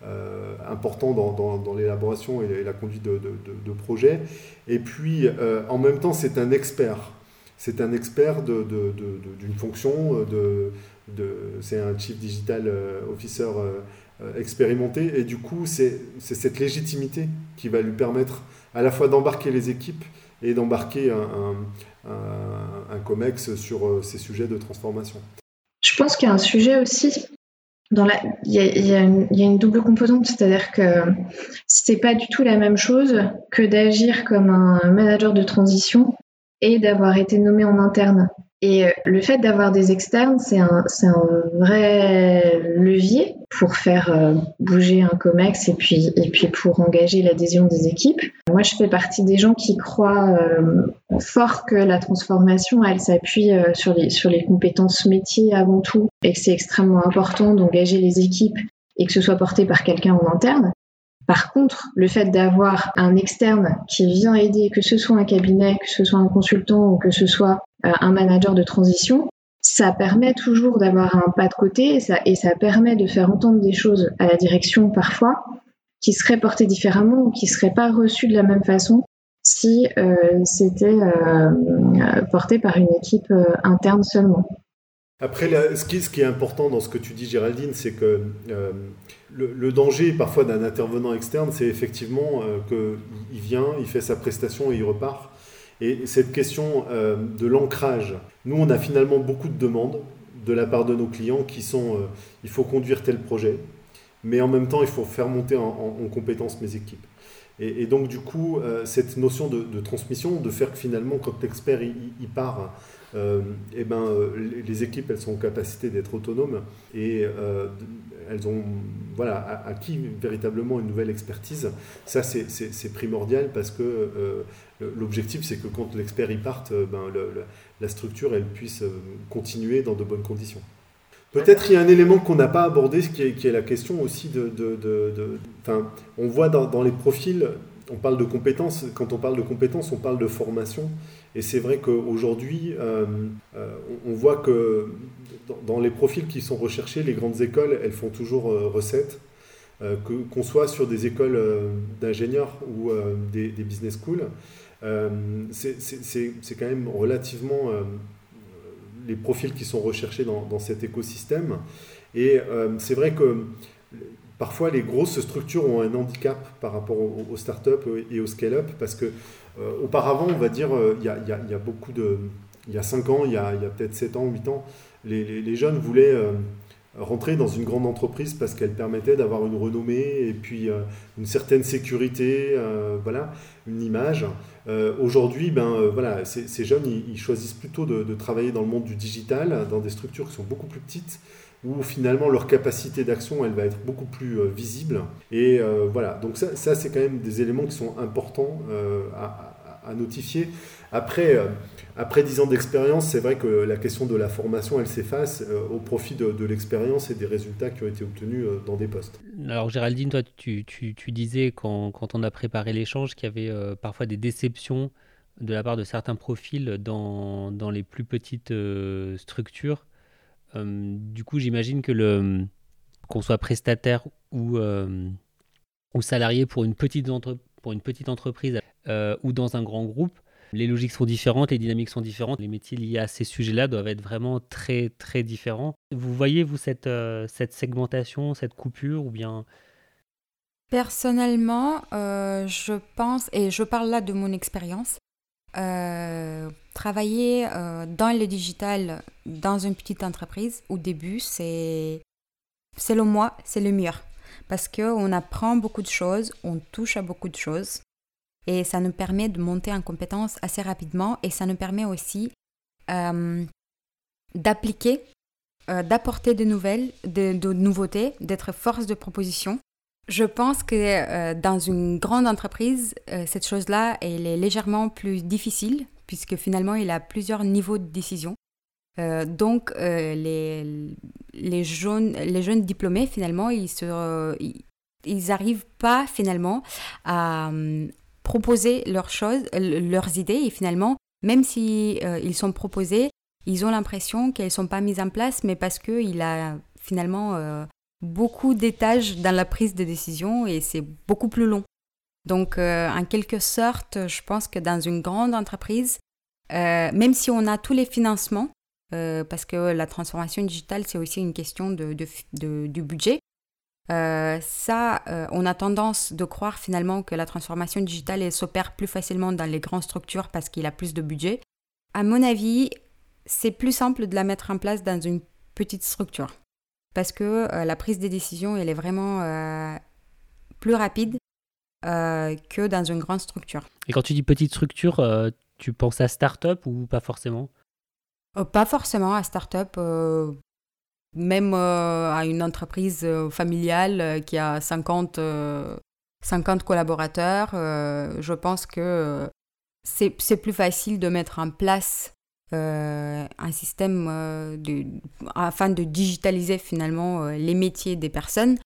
[SPEAKER 2] euh, euh, importants dans, l'élaboration et la conduite de, projets. Et puis en même temps, c'est un expert. C'est un expert d'une fonction, de, c'est un Chief Digital Officer expérimenté. Et du coup, c'est cette légitimité qui va lui permettre à la fois d'embarquer les équipes et d'embarquer un, COMEX sur euh, ces sujets de transformation.
[SPEAKER 1] Je pense qu'il y a un sujet aussi dans la, il y, a, y, a, une, double composante, c'est-à-dire que c'est pas du tout la même chose que d'agir comme un manager de transition et d'avoir été nommé en interne. Et euh, le fait d'avoir des externes, c'est un, vrai levier pour faire euh, bouger un COMEX et puis, et puis pour engager l'adhésion des équipes. Moi, je fais partie des gens qui croient euh, fort que la transformation, elle s'appuie sur, les, sur les compétences métiers avant tout et que c'est extrêmement important d'engager les équipes et que ce soit porté par quelqu'un en interne. Par contre, le fait d'avoir un externe qui vient aider, que ce soit un cabinet, que ce soit un consultant ou que ce soit un manager de transition, ça permet toujours d'avoir un pas de côté et ça, et ça permet de faire entendre des choses à la direction parfois qui seraient portées différemment ou qui ne seraient pas reçues de la même façon si euh, c'était euh, porté par une équipe interne seulement.
[SPEAKER 2] Après, ce, qui, est important dans ce que tu dis, Géraldine, c'est que le, danger parfois d'un intervenant externe, c'est effectivement qu'il vient, il fait sa prestation et il repart. Et cette question euh, de l'ancrage, nous, on a finalement beaucoup de demandes de la part de nos clients qui sont euh, il faut conduire tel projet, mais en même temps, il faut faire monter en, en, compétence mes équipes. Et, donc, du coup, euh, cette notion de, transmission, de faire que finalement, quand l'expert il, part, eh ben, les équipes, elles sont en capacité d'être autonomes et elles ont voilà, acquis véritablement une nouvelle expertise. Ça, c'est primordial parce que euh, l'objectif, c'est que quand l'expert y parte, euh, ben, la structure, elle puisse euh, continuer dans de bonnes conditions. Peut-être il y a un élément qu'on n'a pas abordé, qui est, qui est, la question aussi de... de, on voit dans, les profils, on parle de compétences, quand on parle de compétences, on parle de formation. Et c'est vrai qu'aujourd'hui, euh, euh, on voit que dans, les profils qui sont recherchés, les grandes écoles, elles font toujours euh, recette. qu'on soit sur des écoles d'ingénieurs ou des, des, business schools, c'est quand même relativement les profils qui sont recherchés dans, dans cet écosystème. Et c'est vrai que parfois les grosses structures ont un handicap par rapport aux, startups et aux scale-up parce que euh, auparavant, on va dire, euh, il y a, beaucoup de. Il y a 5 ans, il y a, peut-être 7 ans, 8 ans, les, jeunes voulaient euh, rentrer dans une grande entreprise parce qu'elle permettait d'avoir une renommée et puis une certaine sécurité, voilà, une image. Aujourd'hui, ben, voilà, ces, jeunes, ils, choisissent plutôt de, travailler dans le monde du digital, dans des structures qui sont beaucoup plus petites, où finalement leur capacité d'action elle va être beaucoup plus euh, visible. Et euh, voilà, donc ça, c'est quand même des éléments qui sont importants euh, à, notifier. Après, après 10 ans d'expérience, c'est vrai que la question de la formation, elle s'efface au profit de, l'expérience et des résultats qui ont été obtenus dans des postes.
[SPEAKER 5] Alors Géraldine, toi, tu, disais quand, on a préparé l'échange qu'il y avait parfois des déceptions de la part de certains profils dans les plus petites structures. Euh, du coup, j'imagine que le qu'on soit prestataire ou, euh, ou salarié pour une petite, pour une petite entreprise euh, ou dans un grand groupe, les logiques sont différentes, les dynamiques sont différentes, les métiers liés à ces sujets-là doivent être vraiment très très différents. Vous voyez, vous, cette, cette segmentation, cette coupure ou bien?
[SPEAKER 3] Personnellement, je pense, et je parle là de mon expérience, euh, travailler euh, dans le digital dans une petite entreprise au début, c'est, selon moi, c'est le mieux. Parce qu'on apprend beaucoup de choses, on touche à beaucoup de choses. Et ça nous permet de monter en compétence assez rapidement. Et ça nous permet aussi euh, d'appliquer, d'apporter de nouvelles, de nouveautés, d'être force de proposition je pense que euh, dans une grande entreprise, euh, cette chose-là, elle est légèrement plus difficile puisque finalement, il a plusieurs niveaux de décision. Euh, donc, les, les, jeunes, les jeunes diplômés, finalement, ils se, ils, arrivent pas finalement à proposer leurs choses, leurs idées et finalement, même si ils sont proposés, ils ont l'impression qu'elles sont pas mises en place, mais parce que il a finalement beaucoup d'étages dans la prise de décision et c'est beaucoup plus long. Donc, euh, en quelque sorte, je pense que dans une grande entreprise, euh, même si on a tous les financements, euh, parce que la transformation digitale, c'est aussi une question de, du budget, ça, on a tendance de croire finalement que la transformation digitale s'opère plus facilement dans les grandes structures parce qu'il a plus de budget. À mon avis, c'est plus simple de la mettre en place dans une petite structure parce que euh, la prise des décisions, elle est vraiment euh, plus rapide euh, que dans une grande structure.
[SPEAKER 5] Et quand tu dis petite structure, tu penses à start-up ou pas forcément?
[SPEAKER 3] Pas forcément à start-up, même à une entreprise familiale qui a 50, 50 collaborateurs. je pense que c'est plus facile de mettre en place euh, un système euh, afin de digitaliser finalement euh, les métiers des personnes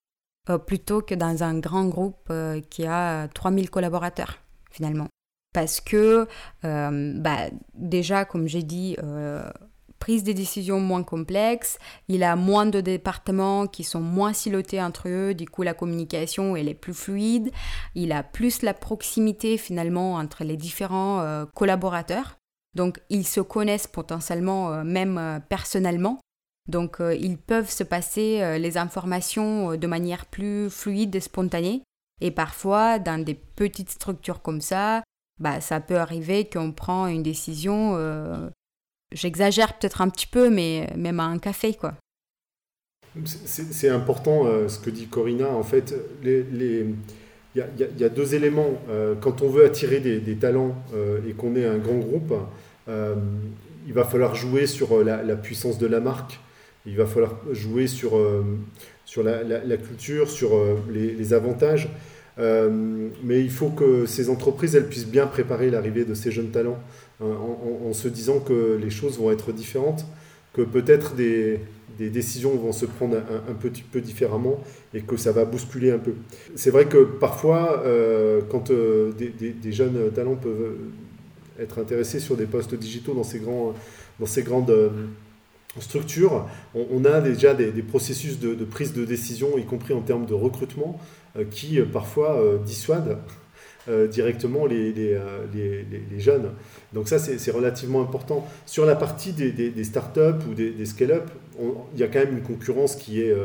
[SPEAKER 3] plutôt que dans un grand groupe qui a 3000 collaborateurs finalement. Parce que bah, déjà, comme j'ai dit, prise des décisions moins complexes, il a moins de départements qui sont moins silotés entre eux, du coup la communication elle est plus fluide, il a plus la proximité finalement entre les différents collaborateurs. Donc ils se connaissent potentiellement euh, même euh, personnellement. Donc euh, ils peuvent se passer les informations de manière plus fluide et spontanée. Et parfois, dans des petites structures comme ça, bah, ça peut arriver qu'on prend une décision, j'exagère peut-être un petit peu, mais même à un café, quoi.
[SPEAKER 2] C'est important ce que dit Corinna. En fait, il y, a deux éléments. quand on veut attirer des, talents et qu'on est un grand groupe, il va falloir jouer sur euh, la, puissance de la marque, il va falloir jouer sur, euh, sur la, culture, sur les, avantages. mais il faut que ces entreprises elles puissent bien préparer l'arrivée de ces jeunes talents en, se disant que les choses vont être différentes. que peut-être des, des, décisions vont se prendre un, petit peu différemment et que ça va bousculer un peu. C'est vrai que parfois, quand des, jeunes talents peuvent être intéressés sur des postes digitaux dans ces, grands, dans ces grandes structure, on, a déjà des, processus de, prise de décision, y compris en termes de recrutement, euh, qui euh, parfois euh, dissuadent directement les, jeunes. Donc ça, c'est relativement important. Sur la partie des, des startups ou des, scale-up, il y a quand même une concurrence qui est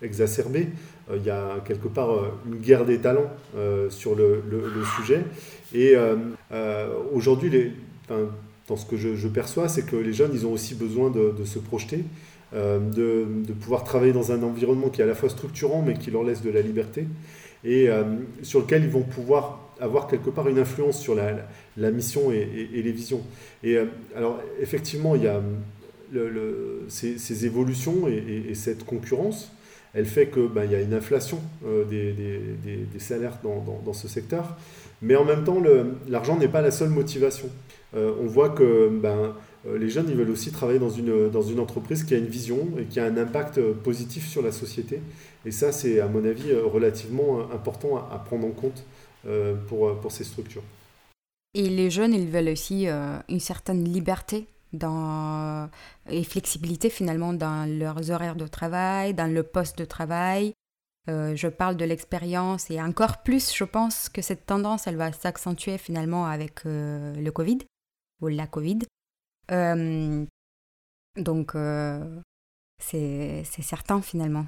[SPEAKER 2] exacerbée. il y a quelque part une guerre des talents sur le, sujet. Et aujourd'hui, les dans ce que je, perçois, c'est que les jeunes, ils ont aussi besoin de, se projeter, euh, de, pouvoir travailler dans un environnement qui est à la fois structurant, mais qui leur laisse de la liberté, et euh, sur lequel ils vont pouvoir avoir quelque part une influence sur la, mission et, les visions. Et euh, alors, effectivement, il y a ces, évolutions et, cette concurrence, elle fait qu'il ben, y a une inflation des, salaires dans, ce secteur, mais en même temps, l'argent n'est pas la seule motivation. Euh, on voit que ben, euh, les jeunes ils veulent aussi travailler dans une, entreprise qui a une vision et qui a un impact euh, positif sur la société. Et ça, c'est à mon avis relativement important à, prendre en compte pour, pour ces structures.
[SPEAKER 3] Et les jeunes, ils veulent aussi une certaine liberté dans, et flexibilité finalement dans leurs horaires de travail, dans le poste de travail. Je parle de l'expérience et encore plus, je pense que cette tendance, elle va s'accentuer finalement avec le Covid ou la Covid. Euh, donc, euh, c'est certain finalement.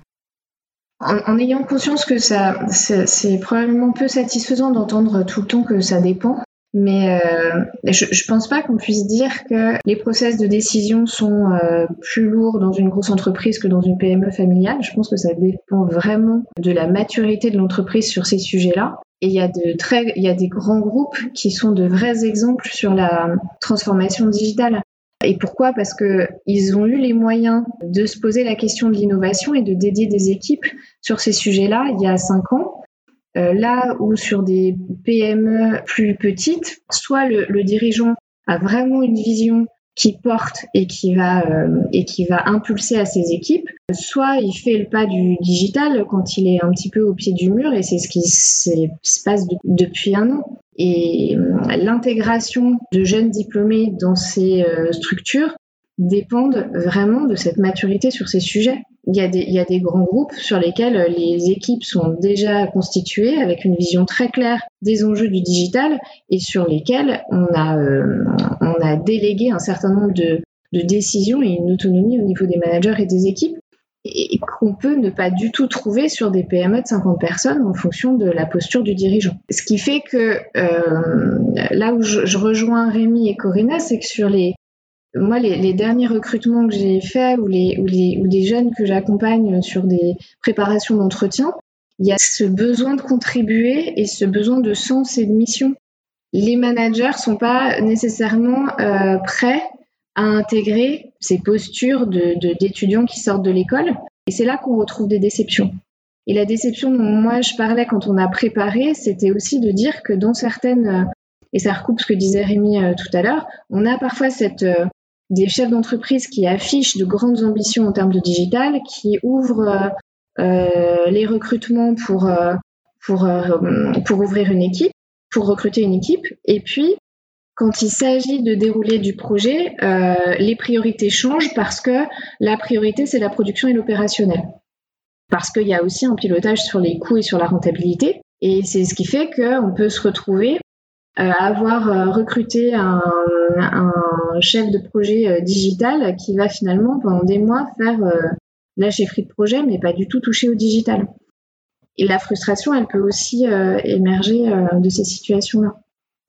[SPEAKER 1] En, ayant conscience que ça, c'est probablement peu satisfaisant d'entendre tout le temps que ça dépend, mais euh, je, ne pense pas qu'on puisse dire que les process de décision sont plus lourds dans une grosse entreprise que dans une PME familiale. Je pense que ça dépend vraiment de la maturité de l'entreprise sur ces sujets-là. Et il y a de très, il y a des grands groupes qui sont de vrais exemples sur la transformation digitale. Et pourquoi? Parce que ils ont eu les moyens de se poser la question de l'innovation et de dédier des équipes sur ces sujets-là il y a cinq ans. Euh, là où sur des PME plus petites, soit le, le dirigeant a vraiment une vision qui porte et qui va euh, et qui va impulser à ses équipes. Soit il fait le pas du digital quand il est un petit peu au pied du mur et c'est ce qui se passe depuis un an. Et euh, l'intégration de jeunes diplômés dans ces euh, structures dépendent vraiment de cette maturité sur ces sujets. Il y, a des, il y a des grands groupes sur lesquels les équipes sont déjà constituées avec une vision très claire des enjeux du digital et sur lesquels on a, euh, on a délégué un certain nombre de, de décisions et une autonomie au niveau des managers et des équipes et qu'on peut ne pas du tout trouver sur des PME de 50 personnes en fonction de la posture du dirigeant. Ce qui fait que euh, là où je, je, rejoins Rémi et Corinna, c'est que sur les moi, les, derniers recrutements que j'ai faits ou, les, ou, jeunes que j'accompagne sur des préparations d'entretien, il y a ce besoin de contribuer et ce besoin de sens et de mission. Les managers sont pas nécessairement euh, prêts à intégrer ces postures d'étudiants de, qui sortent de l'école. Et c'est là qu'on retrouve des déceptions. Et la déception dont moi je parlais quand on a préparé, c'était aussi de dire que dans certaines, et ça recoupe ce que disait Rémi euh, tout à l'heure, on a parfois cette, euh, des chefs d'entreprise qui affichent de grandes ambitions en termes de digital, qui ouvrent euh, les recrutements pour, euh, pour, euh, pour ouvrir une équipe, pour recruter une équipe. Et puis, quand il s'agit de dérouler du projet, les priorités changent parce que la priorité, c'est la production et l'opérationnel. Parce qu'il y a aussi un pilotage sur les coûts et sur la rentabilité. Et c'est ce qui fait qu'on peut se retrouver euh, avoir euh, recruté un, chef de projet euh, digital qui va finalement pendant des mois faire la chefferie de projet mais pas du tout toucher au digital. Et la frustration, elle peut aussi émerger de ces situations-là.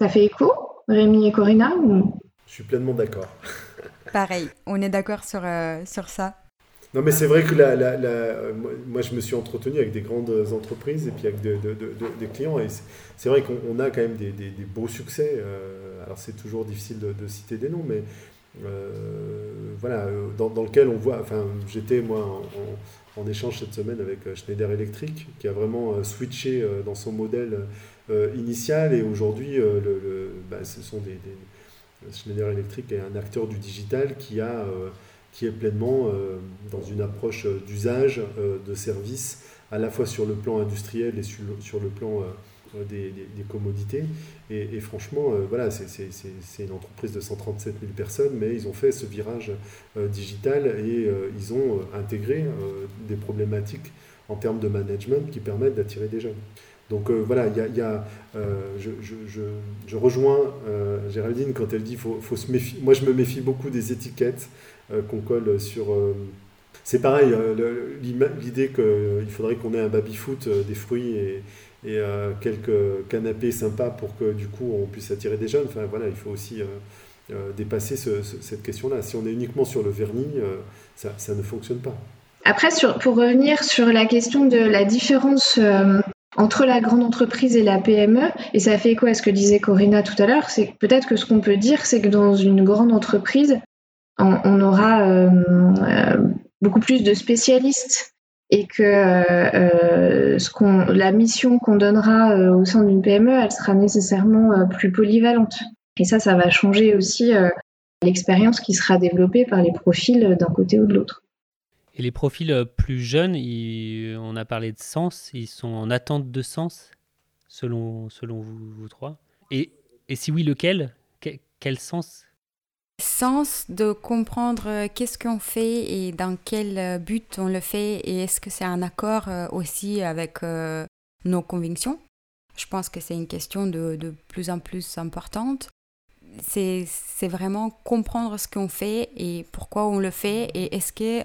[SPEAKER 1] Ça fait écho, Rémi et Corinna
[SPEAKER 2] Je suis pleinement d'accord.
[SPEAKER 3] Pareil, on est d'accord sur, sur ça.
[SPEAKER 2] Non, mais c'est vrai que la, la, moi, je me suis entretenu avec des grandes entreprises et puis avec des clients. Et c'est vrai qu'on a quand même des, beaux succès. Euh, alors, c'est toujours difficile de, citer des noms, mais euh, voilà, dans, lequel on voit. Enfin, j'étais, moi, en, échange cette semaine avec Schneider Electric, qui a vraiment switché dans son modèle initial. Et aujourd'hui, bah, ce sont des, Schneider Electric est un acteur du digital qui a qui est pleinement dans une approche d'usage, de service, à la fois sur le plan industriel et sur, le plan des, commodités. Et, franchement, voilà, c'est une entreprise de 137 000 personnes, mais ils ont fait ce virage digital et ils ont intégré des problématiques en termes de management qui permettent d'attirer des jeunes. Donc euh, voilà, il y a, euh, je, je, rejoins euh, Géraldine quand elle dit faut, faut se méfier. Moi, je me méfie beaucoup des étiquettes qu'on colle sur. c'est pareil, l'idée qu'il faudrait qu'on ait un baby-foot, des fruits et, quelques canapés sympas pour que du coup on puisse attirer des jeunes. Enfin voilà, il faut aussi dépasser cette question-là. Si on est uniquement sur le vernis, ça, ne fonctionne pas.
[SPEAKER 1] Après, pour revenir sur la question de la différence euh, entre la grande entreprise et la PME, et ça fait quoi à ce que disait Corinna tout à l'heure, c'est peut-être que ce qu'on peut dire, c'est que dans une grande entreprise, on, aura euh, euh, beaucoup plus de spécialistes et que qu'on, la mission qu'on donnera au sein d'une PME, elle sera nécessairement plus polyvalente. Et ça, ça va changer aussi l'expérience qui sera développée par les profils d'un côté ou de l'autre.
[SPEAKER 5] Et les profils euh, plus jeunes, on a parlé de sens, ils sont en attente de sens, selon, selon vous, trois? Et si oui, lequel? Quel sens?
[SPEAKER 3] Sens de comprendre euh, qu'est-ce qu'on fait et dans quel euh, but on le fait et est-ce que c'est un accord aussi avec nos convictions? Je pense que c'est une question de, de, plus en plus importante. C'est vraiment comprendre ce qu'on fait et pourquoi on le fait et est-ce que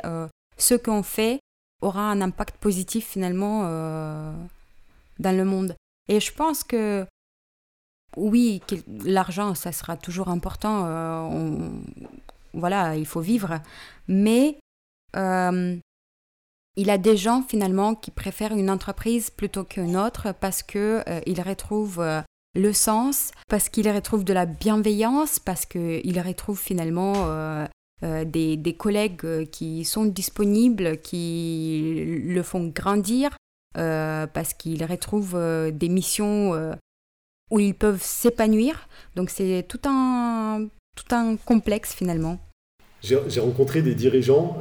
[SPEAKER 3] ce qu'on fait aura un impact positif finalement euh, dans le monde. Et je pense que oui, l'argent, ça sera toujours important. Euh, voilà, il faut vivre. Mais euh, il y a des gens finalement qui préfèrent une entreprise plutôt qu'une autre parce qu'ils retrouvent le sens, parce qu'ils retrouvent de la bienveillance, parce qu'ils retrouvent finalement euh, des, collègues euh, qui sont disponibles, qui le font grandir euh, parce qu'ils retrouvent des missions où ils peuvent s'épanouir. Donc c'est tout un, tout un complexe finalement.
[SPEAKER 2] J'ai rencontré des dirigeants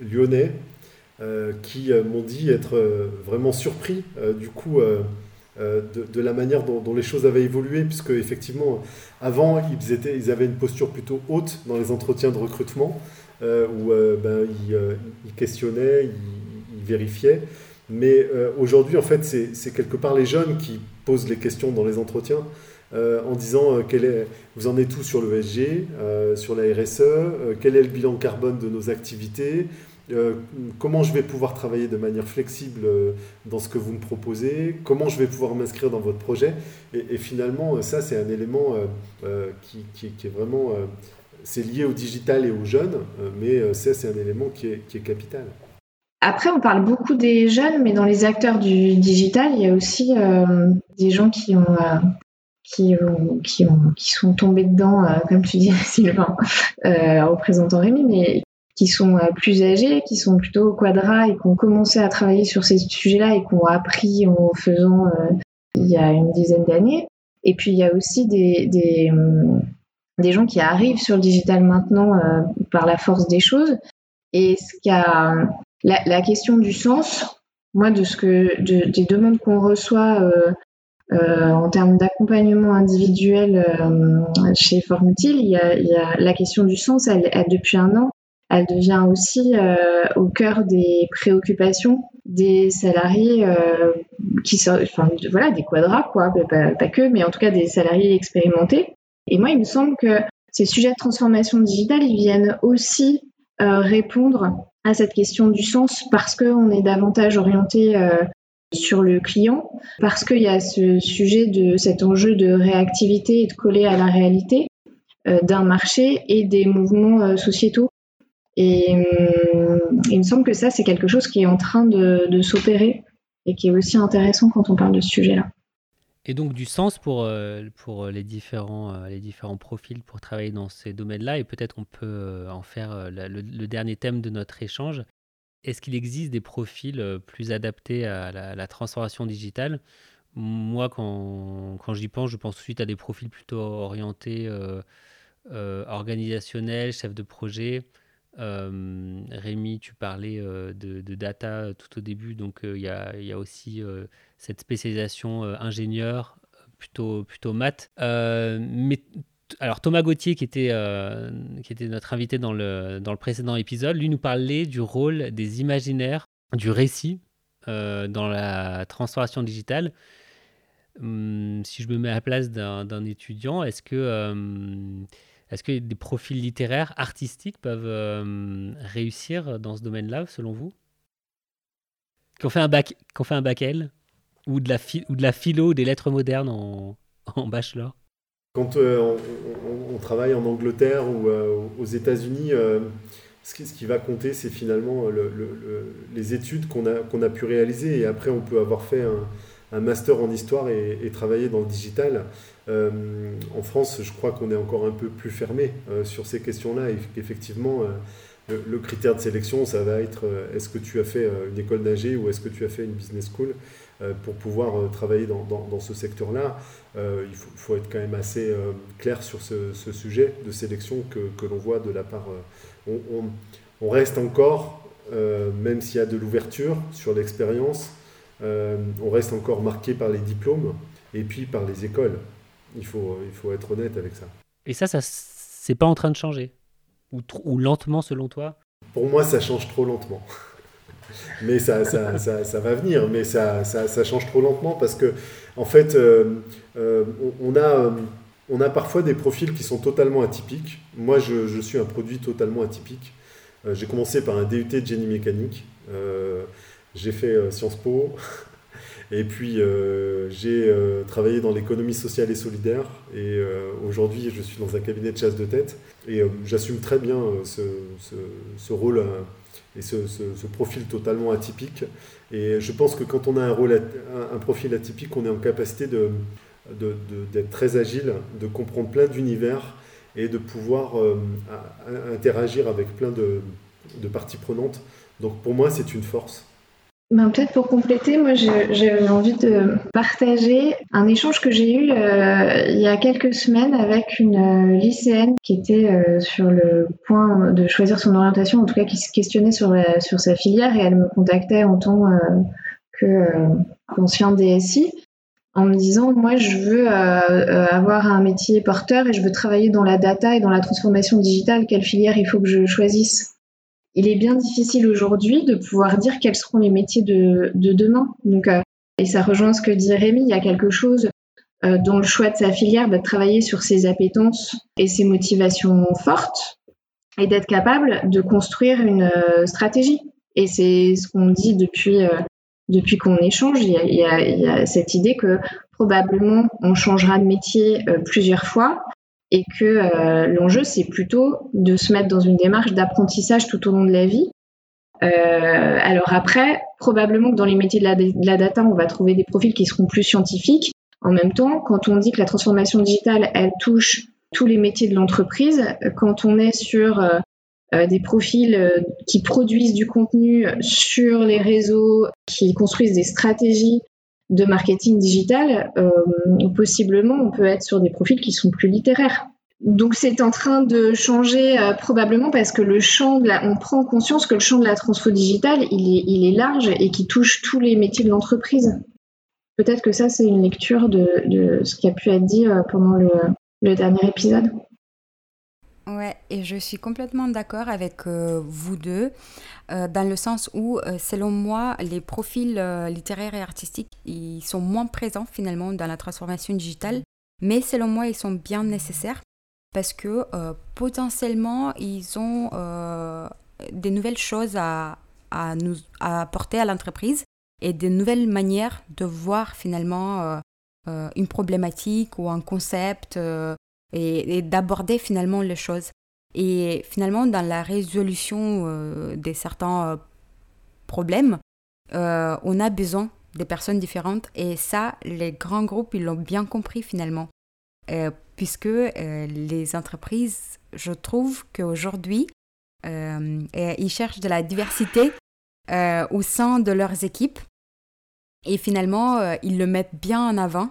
[SPEAKER 2] lyonnais qui m'ont dit être vraiment surpris du coup euh, de, la manière dont, les choses avaient évolué, puisque effectivement, avant, ils, étaient, ils avaient une posture plutôt haute dans les entretiens de recrutement, euh, où euh, ben, ils, questionnaient, ils, vérifiaient. Mais aujourd'hui, en fait, c'est quelque part les jeunes qui posent les questions dans les entretiens. en disant quel est, vous en êtes tout sur le SG, sur la RSE, quel est le bilan carbone de nos activités, euh, comment je vais pouvoir travailler de manière flexible euh, dans ce que vous me proposez, comment je vais pouvoir m'inscrire dans votre projet. Et, finalement, euh, ça, c'est un élément qui, est vraiment... c'est lié au digital et aux jeunes, mais ça, c'est un élément qui est, capital.
[SPEAKER 1] Après, on parle beaucoup des jeunes, mais dans les acteurs du digital, il y a aussi des gens qui ont... Qui, qui, ont, qui, sont tombés dedans, comme tu dis, Sylvain, en représentant Rémi, mais qui sont euh, plus âgés, qui sont plutôt au quadra et qui ont commencé à travailler sur ces sujets-là et qui ont appris en faisant euh, il y a une dizaine d'années. Et puis il y a aussi des, des, des, gens qui arrivent sur le digital maintenant euh, par la force des choses. Et ce qui la, question du sens, moi, de ce que, de, des demandes qu'on reçoit euh, euh, en termes d'accompagnement individuel euh, chez Formutil, il y, a, la question du sens, elle, depuis un an, elle devient aussi au cœur des préoccupations des salariés qui sont, enfin voilà, des quadras quoi, pas, que, mais en tout cas des salariés expérimentés. Et moi, il me semble que ces sujets de transformation digitale, ils viennent aussi répondre à cette question du sens parce qu'on est davantage orienté sur le client, parce qu'il y a ce sujet de cet enjeu de réactivité et de coller à la réalité d'un marché et des mouvements sociétaux et euh, il me semble que ça, c'est quelque chose qui est en train de, s'opérer et qui est aussi intéressant quand on parle de ce sujet-là.
[SPEAKER 5] Et donc du sens pour, euh, pour les, différents, euh, les différents profils pour travailler dans ces domaines-là, et peut-être on peut en faire le, dernier thème de notre échange. Est-ce qu'il existe des profils plus adaptés à la, transformation digitale? Moi, quand, quand j'y pense, je pense tout de suite à des profils plutôt orientés organisationnels, chefs de projet, Rémi, tu parlais de, data tout au début, donc il y, a, aussi cette spécialisation ingénieur, plutôt, plutôt maths. mais alors Thomas Gauthier, qui était, qui était notre invité dans le, dans le précédent épisode, lui nous parlait du rôle des imaginaires, du récit dans la transformation digitale. Hum, si je me mets à la place d'un étudiant, est-ce que, euh, est que des profils littéraires, artistiques peuvent euh, réussir dans ce domaine-là, selon vous? Qu'on fait un fait un bac L ou de la ou philo, des lettres modernes en, bachelor?
[SPEAKER 2] Quand euh, on, travaille en Angleterre ou aux États-Unis, ce qui, va compter, c'est finalement les études qu'on a, pu réaliser. Et après, on peut avoir fait un master en histoire et, travailler dans le digital. Euh, en France, je crois qu'on est encore un peu plus fermé euh, sur ces questions-là effectivement, euh, le, critère de sélection, ça va être est-ce que tu as fait une école d'ingé ou est-ce que tu as fait une business school pour pouvoir travailler dans, ce secteur-là. il faut, être quand même assez clair sur ce, sujet de sélection que, l'on voit de la part. On, reste encore, même s'il y a de l'ouverture sur l'expérience, on reste encore marqué par les diplômes et puis par les écoles. Il faut, il faut être honnête avec ça.
[SPEAKER 5] Et ça, ça c'est pas en train de changer ou, ou, lentement selon toi?
[SPEAKER 2] Pour moi, ça change trop lentement. mais ça, ça, ça, va venir, mais ça, ça, change trop lentement parce que, en fait, euh, euh, on, a, on a parfois des profils qui sont totalement atypiques. Moi, je, je suis un produit totalement atypique. J'ai commencé par un DUT de génie mécanique. J'ai fait euh, Sciences Po. Et puis, euh, j'ai euh, travaillé dans l'économie sociale et solidaire. Et aujourd'hui, je suis dans un cabinet de chasse de tête. Et j'assume très bien ce, ce, rôle et ce, ce, profil totalement atypique. Et je pense que quand on a un, rôle, un, profil atypique, on est en capacité d'être de, de, très agile, de comprendre plein d'univers et de pouvoir interagir avec plein de, de parties prenantes. Donc pour moi, c'est une force.
[SPEAKER 1] Ben, Peut-être pour compléter, moi j'avais envie de partager un échange que j'ai eu euh, il y a quelques semaines avec une euh, lycéenne qui était euh, sur le point de choisir son orientation, en tout cas qui se questionnait sur, sur sa filière et elle me contactait en tant que conscient DSI en me disant moi je veux avoir un métier porteur et je veux travailler dans la data et dans la transformation digitale, quelle filière il faut que je choisisse? Il est bien difficile aujourd'hui de pouvoir dire quels seront les métiers de, demain. Donc, euh, et ça rejoint ce que dit Rémi, il y a quelque chose euh, dans le choix de sa filière de travailler sur ses appétences et ses motivations fortes et d'être capable de construire une euh, stratégie. Et c'est ce qu'on dit depuis, depuis qu'on échange. Il y, a, il y, a, cette idée que probablement on changera de métier plusieurs fois et que euh, l'enjeu, c'est plutôt de se mettre dans une démarche d'apprentissage tout au long de la vie. Euh, alors après, probablement que dans les métiers de la, data, on va trouver des profils qui seront plus scientifiques. En même temps, quand on dit que la transformation digitale, elle touche tous les métiers de l'entreprise, quand on est sur euh, euh des profils euh, qui produisent du contenu sur les réseaux, qui construisent des stratégies de marketing digital, euh, possiblement on peut être sur des profils qui sont plus littéraires. Donc c'est en train de changer euh, probablement parce que le champ de la, on prend conscience que le champ de la transfo digitale il est, large et qui touche tous les métiers de l'entreprise. Peut-être que ça c'est une lecture de, ce qui a pu être dit euh, pendant le dernier épisode.
[SPEAKER 3] Ouais, et je suis complètement d'accord avec euh, vous deux, euh, dans le sens où, euh, selon moi, les profils littéraires et artistiques, ils sont moins présents finalement dans la transformation digitale, mais selon moi, ils sont bien nécessaires parce que potentiellement, ils ont des nouvelles choses à, nous, à apporter à l'entreprise et des nouvelles manières de voir finalement une problématique ou un concept et, d'aborder finalement les choses. Et finalement, dans la résolution euh, de certains euh, problèmes, euh, on a besoin des personnes différentes. Et ça, les grands groupes, ils l'ont bien compris finalement. puisque les entreprises, je trouve qu'aujourd'hui, ils cherchent de la diversité au sein de leurs équipes. Et finalement, ils le mettent bien en avant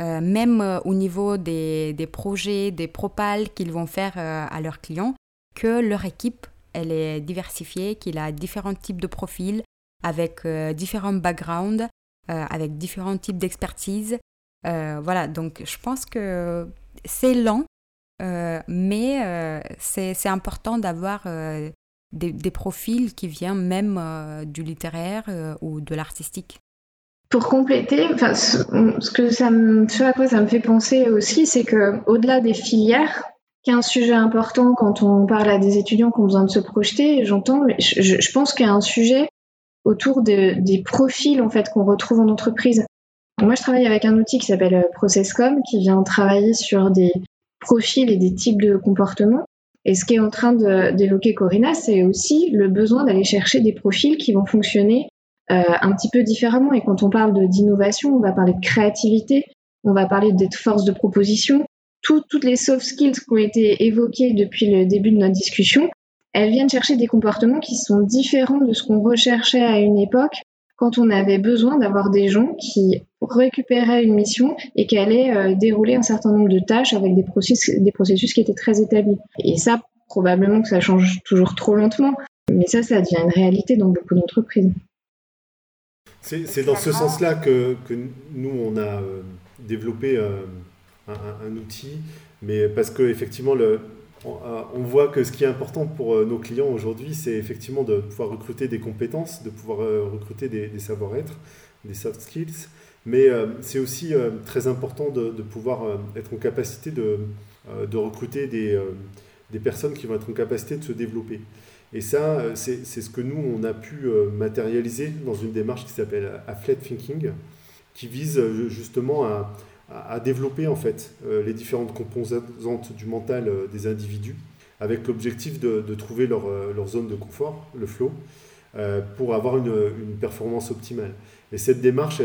[SPEAKER 3] euh, même euh, au niveau des, projets, des propales qu'ils vont faire euh, à leurs clients, que leur équipe elle est diversifiée, qu'il a différents types de profils, avec différents backgrounds, avec différents types d'expertise. voilà, donc je pense que c'est lent, mais c'est important d'avoir des, profils qui viennent même du littéraire ou de l'artistique.
[SPEAKER 1] Pour compléter, enfin, ce, que ça me, à quoi ça me fait penser aussi, c'est que au-delà des filières, qui est un sujet important quand on parle à des étudiants qui ont besoin de se projeter, j'entends, je, pense qu'il y a un sujet autour de, des profils en fait qu'on retrouve en entreprise. Moi, je travaille avec un outil qui s'appelle euh, ProcessCom, qui vient travailler sur des profils et des types de comportements. Et ce qui est en train d'évoquer Corinna, c'est aussi le besoin d'aller chercher des profils qui vont fonctionner un petit peu différemment. Et quand on parle d'innovation, on va parler de créativité, on va parler d'être force de proposition. toutes les soft skills qui ont été évoquées depuis le début de notre discussion, elles viennent chercher des comportements qui sont différents de ce qu'on recherchait à une époque quand on avait besoin d'avoir des gens qui récupéraient une mission et qui allaient euh, dérouler un certain nombre de tâches avec des processus qui étaient très établis. Et ça, probablement que ça change toujours trop lentement, mais ça, ça devient une réalité dans beaucoup d'entreprises.
[SPEAKER 2] C'est dans ce sens-là que, nous, on a euh, développé euh, un, outil, mais parce qu'effectivement, on, on voit que ce qui est important pour euh, nos clients aujourd'hui, c'est effectivement de pouvoir recruter des compétences, de pouvoir recruter des, savoir-être, des soft skills, mais c'est aussi très important de, pouvoir être en capacité de, de recruter des, des personnes qui vont être en capacité de se développer. Et ça, euh, c'est ce que nous, on a pu euh, matérialiser dans une démarche qui s'appelle Afflet Thinking, qui vise euh, justement à, développer en fait les différentes composantes du mental des individus, avec l'objectif de, trouver leur, zone de confort, le flow, pour avoir une, performance optimale. Et cette démarche,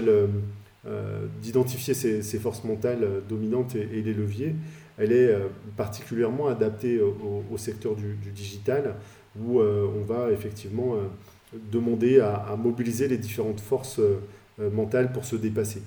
[SPEAKER 2] d'identifier ces, ces, forces mentales dominantes et, les leviers, elle est particulièrement adaptée au, secteur du digital, où euh, on va effectivement euh, demander à, mobiliser les différentes forces euh, mentales pour se dépasser.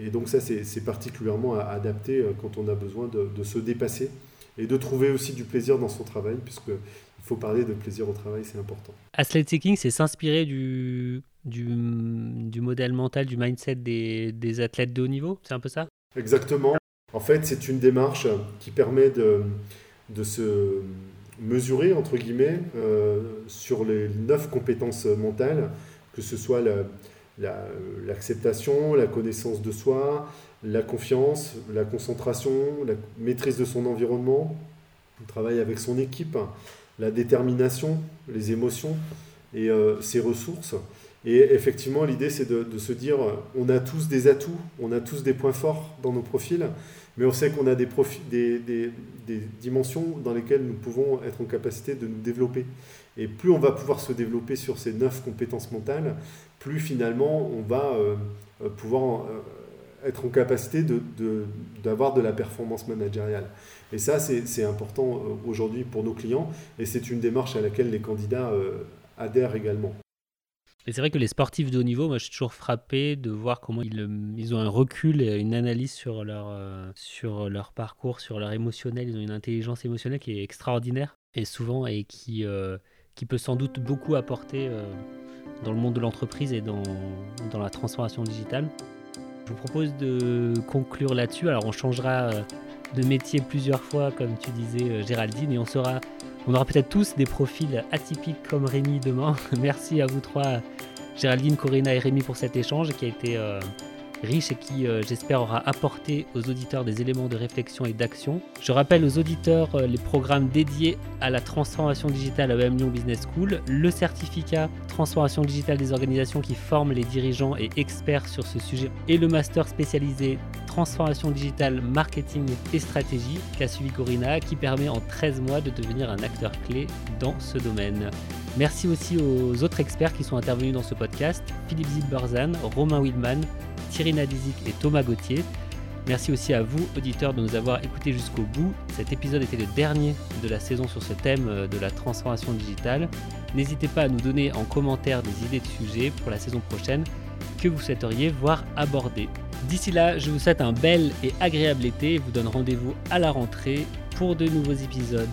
[SPEAKER 2] Et donc ça, c'est particulièrement adapté quand on a besoin de, se dépasser et de trouver aussi du plaisir dans son travail, puisque il faut parler de plaisir au travail, c'est important.
[SPEAKER 5] Athletic c'est s'inspirer du, du, du, modèle mental, du mindset des, des athlètes de haut niveau, c'est un peu ça?
[SPEAKER 2] Exactement. En fait, c'est une démarche qui permet de, de se mesurer, entre guillemets, euh, sur les neuf compétences mentales, que ce soit l'acceptation, la, connaissance de soi, la confiance, la concentration, la maîtrise de son environnement, le travail avec son équipe, la détermination, les émotions et euh, ses ressources. Et effectivement, l'idée, c'est de, de, se dire, on a tous des atouts, on a tous des points forts dans nos profils, mais on sait qu'on a des, des, des, des, dimensions dans lesquelles nous pouvons être en capacité de nous développer. Et plus on va pouvoir se développer sur ces neuf compétences mentales, plus finalement on va euh, euh, pouvoir euh, être en capacité d'avoir de, de, la performance managériale. Et ça, c'est important aujourd'hui pour nos clients, et c'est une démarche à laquelle les candidats adhèrent également.
[SPEAKER 5] Et c'est vrai que les sportifs de haut niveau, moi je suis toujours frappé de voir comment ils, euh, ont un recul une analyse sur leur, euh, sur leur parcours, sur leur émotionnel. Ils ont une intelligence émotionnelle qui est extraordinaire et souvent et qui, euh, peut sans doute beaucoup apporter dans le monde de l'entreprise et dans, la transformation digitale. Je vous propose de conclure là-dessus. Alors on changera de métier plusieurs fois, comme tu disais Géraldine, et on aura peut-être tous des profils atypiques comme Rémi demain. Merci à vous trois, Géraldine, Corinna et Rémi, pour cet échange qui a été euh, riche et qui, euh, j'espère, aura apporté aux auditeurs des éléments de réflexion et d'action. Je rappelle aux auditeurs euh, les programmes dédiés à la transformation digitale à EM Lyon Business School, le certificat transformation digitale des organisations qui forment les dirigeants et experts sur ce sujet et le master spécialisé transformation digitale, marketing et stratégie qu'a suivi Corina, qui permet en 13 mois de devenir un acteur clé dans ce domaine. Merci aussi aux autres experts qui sont intervenus dans ce podcast, Philippe Zilberzan, Romain Wildman, Thierry Nadizik et Thomas Gauthier. Merci aussi à vous, auditeurs, de nous avoir écoutés jusqu'au bout. Cet épisode était le dernier de la saison sur ce thème euh, de la transformation digitale. N'hésitez pas à nous donner en commentaire des idées de sujets pour la saison prochaine que vous souhaiteriez voir abordés. D'ici là, je vous souhaite un bel et agréable été et vous donne rendez-vous à la rentrée pour de nouveaux épisodes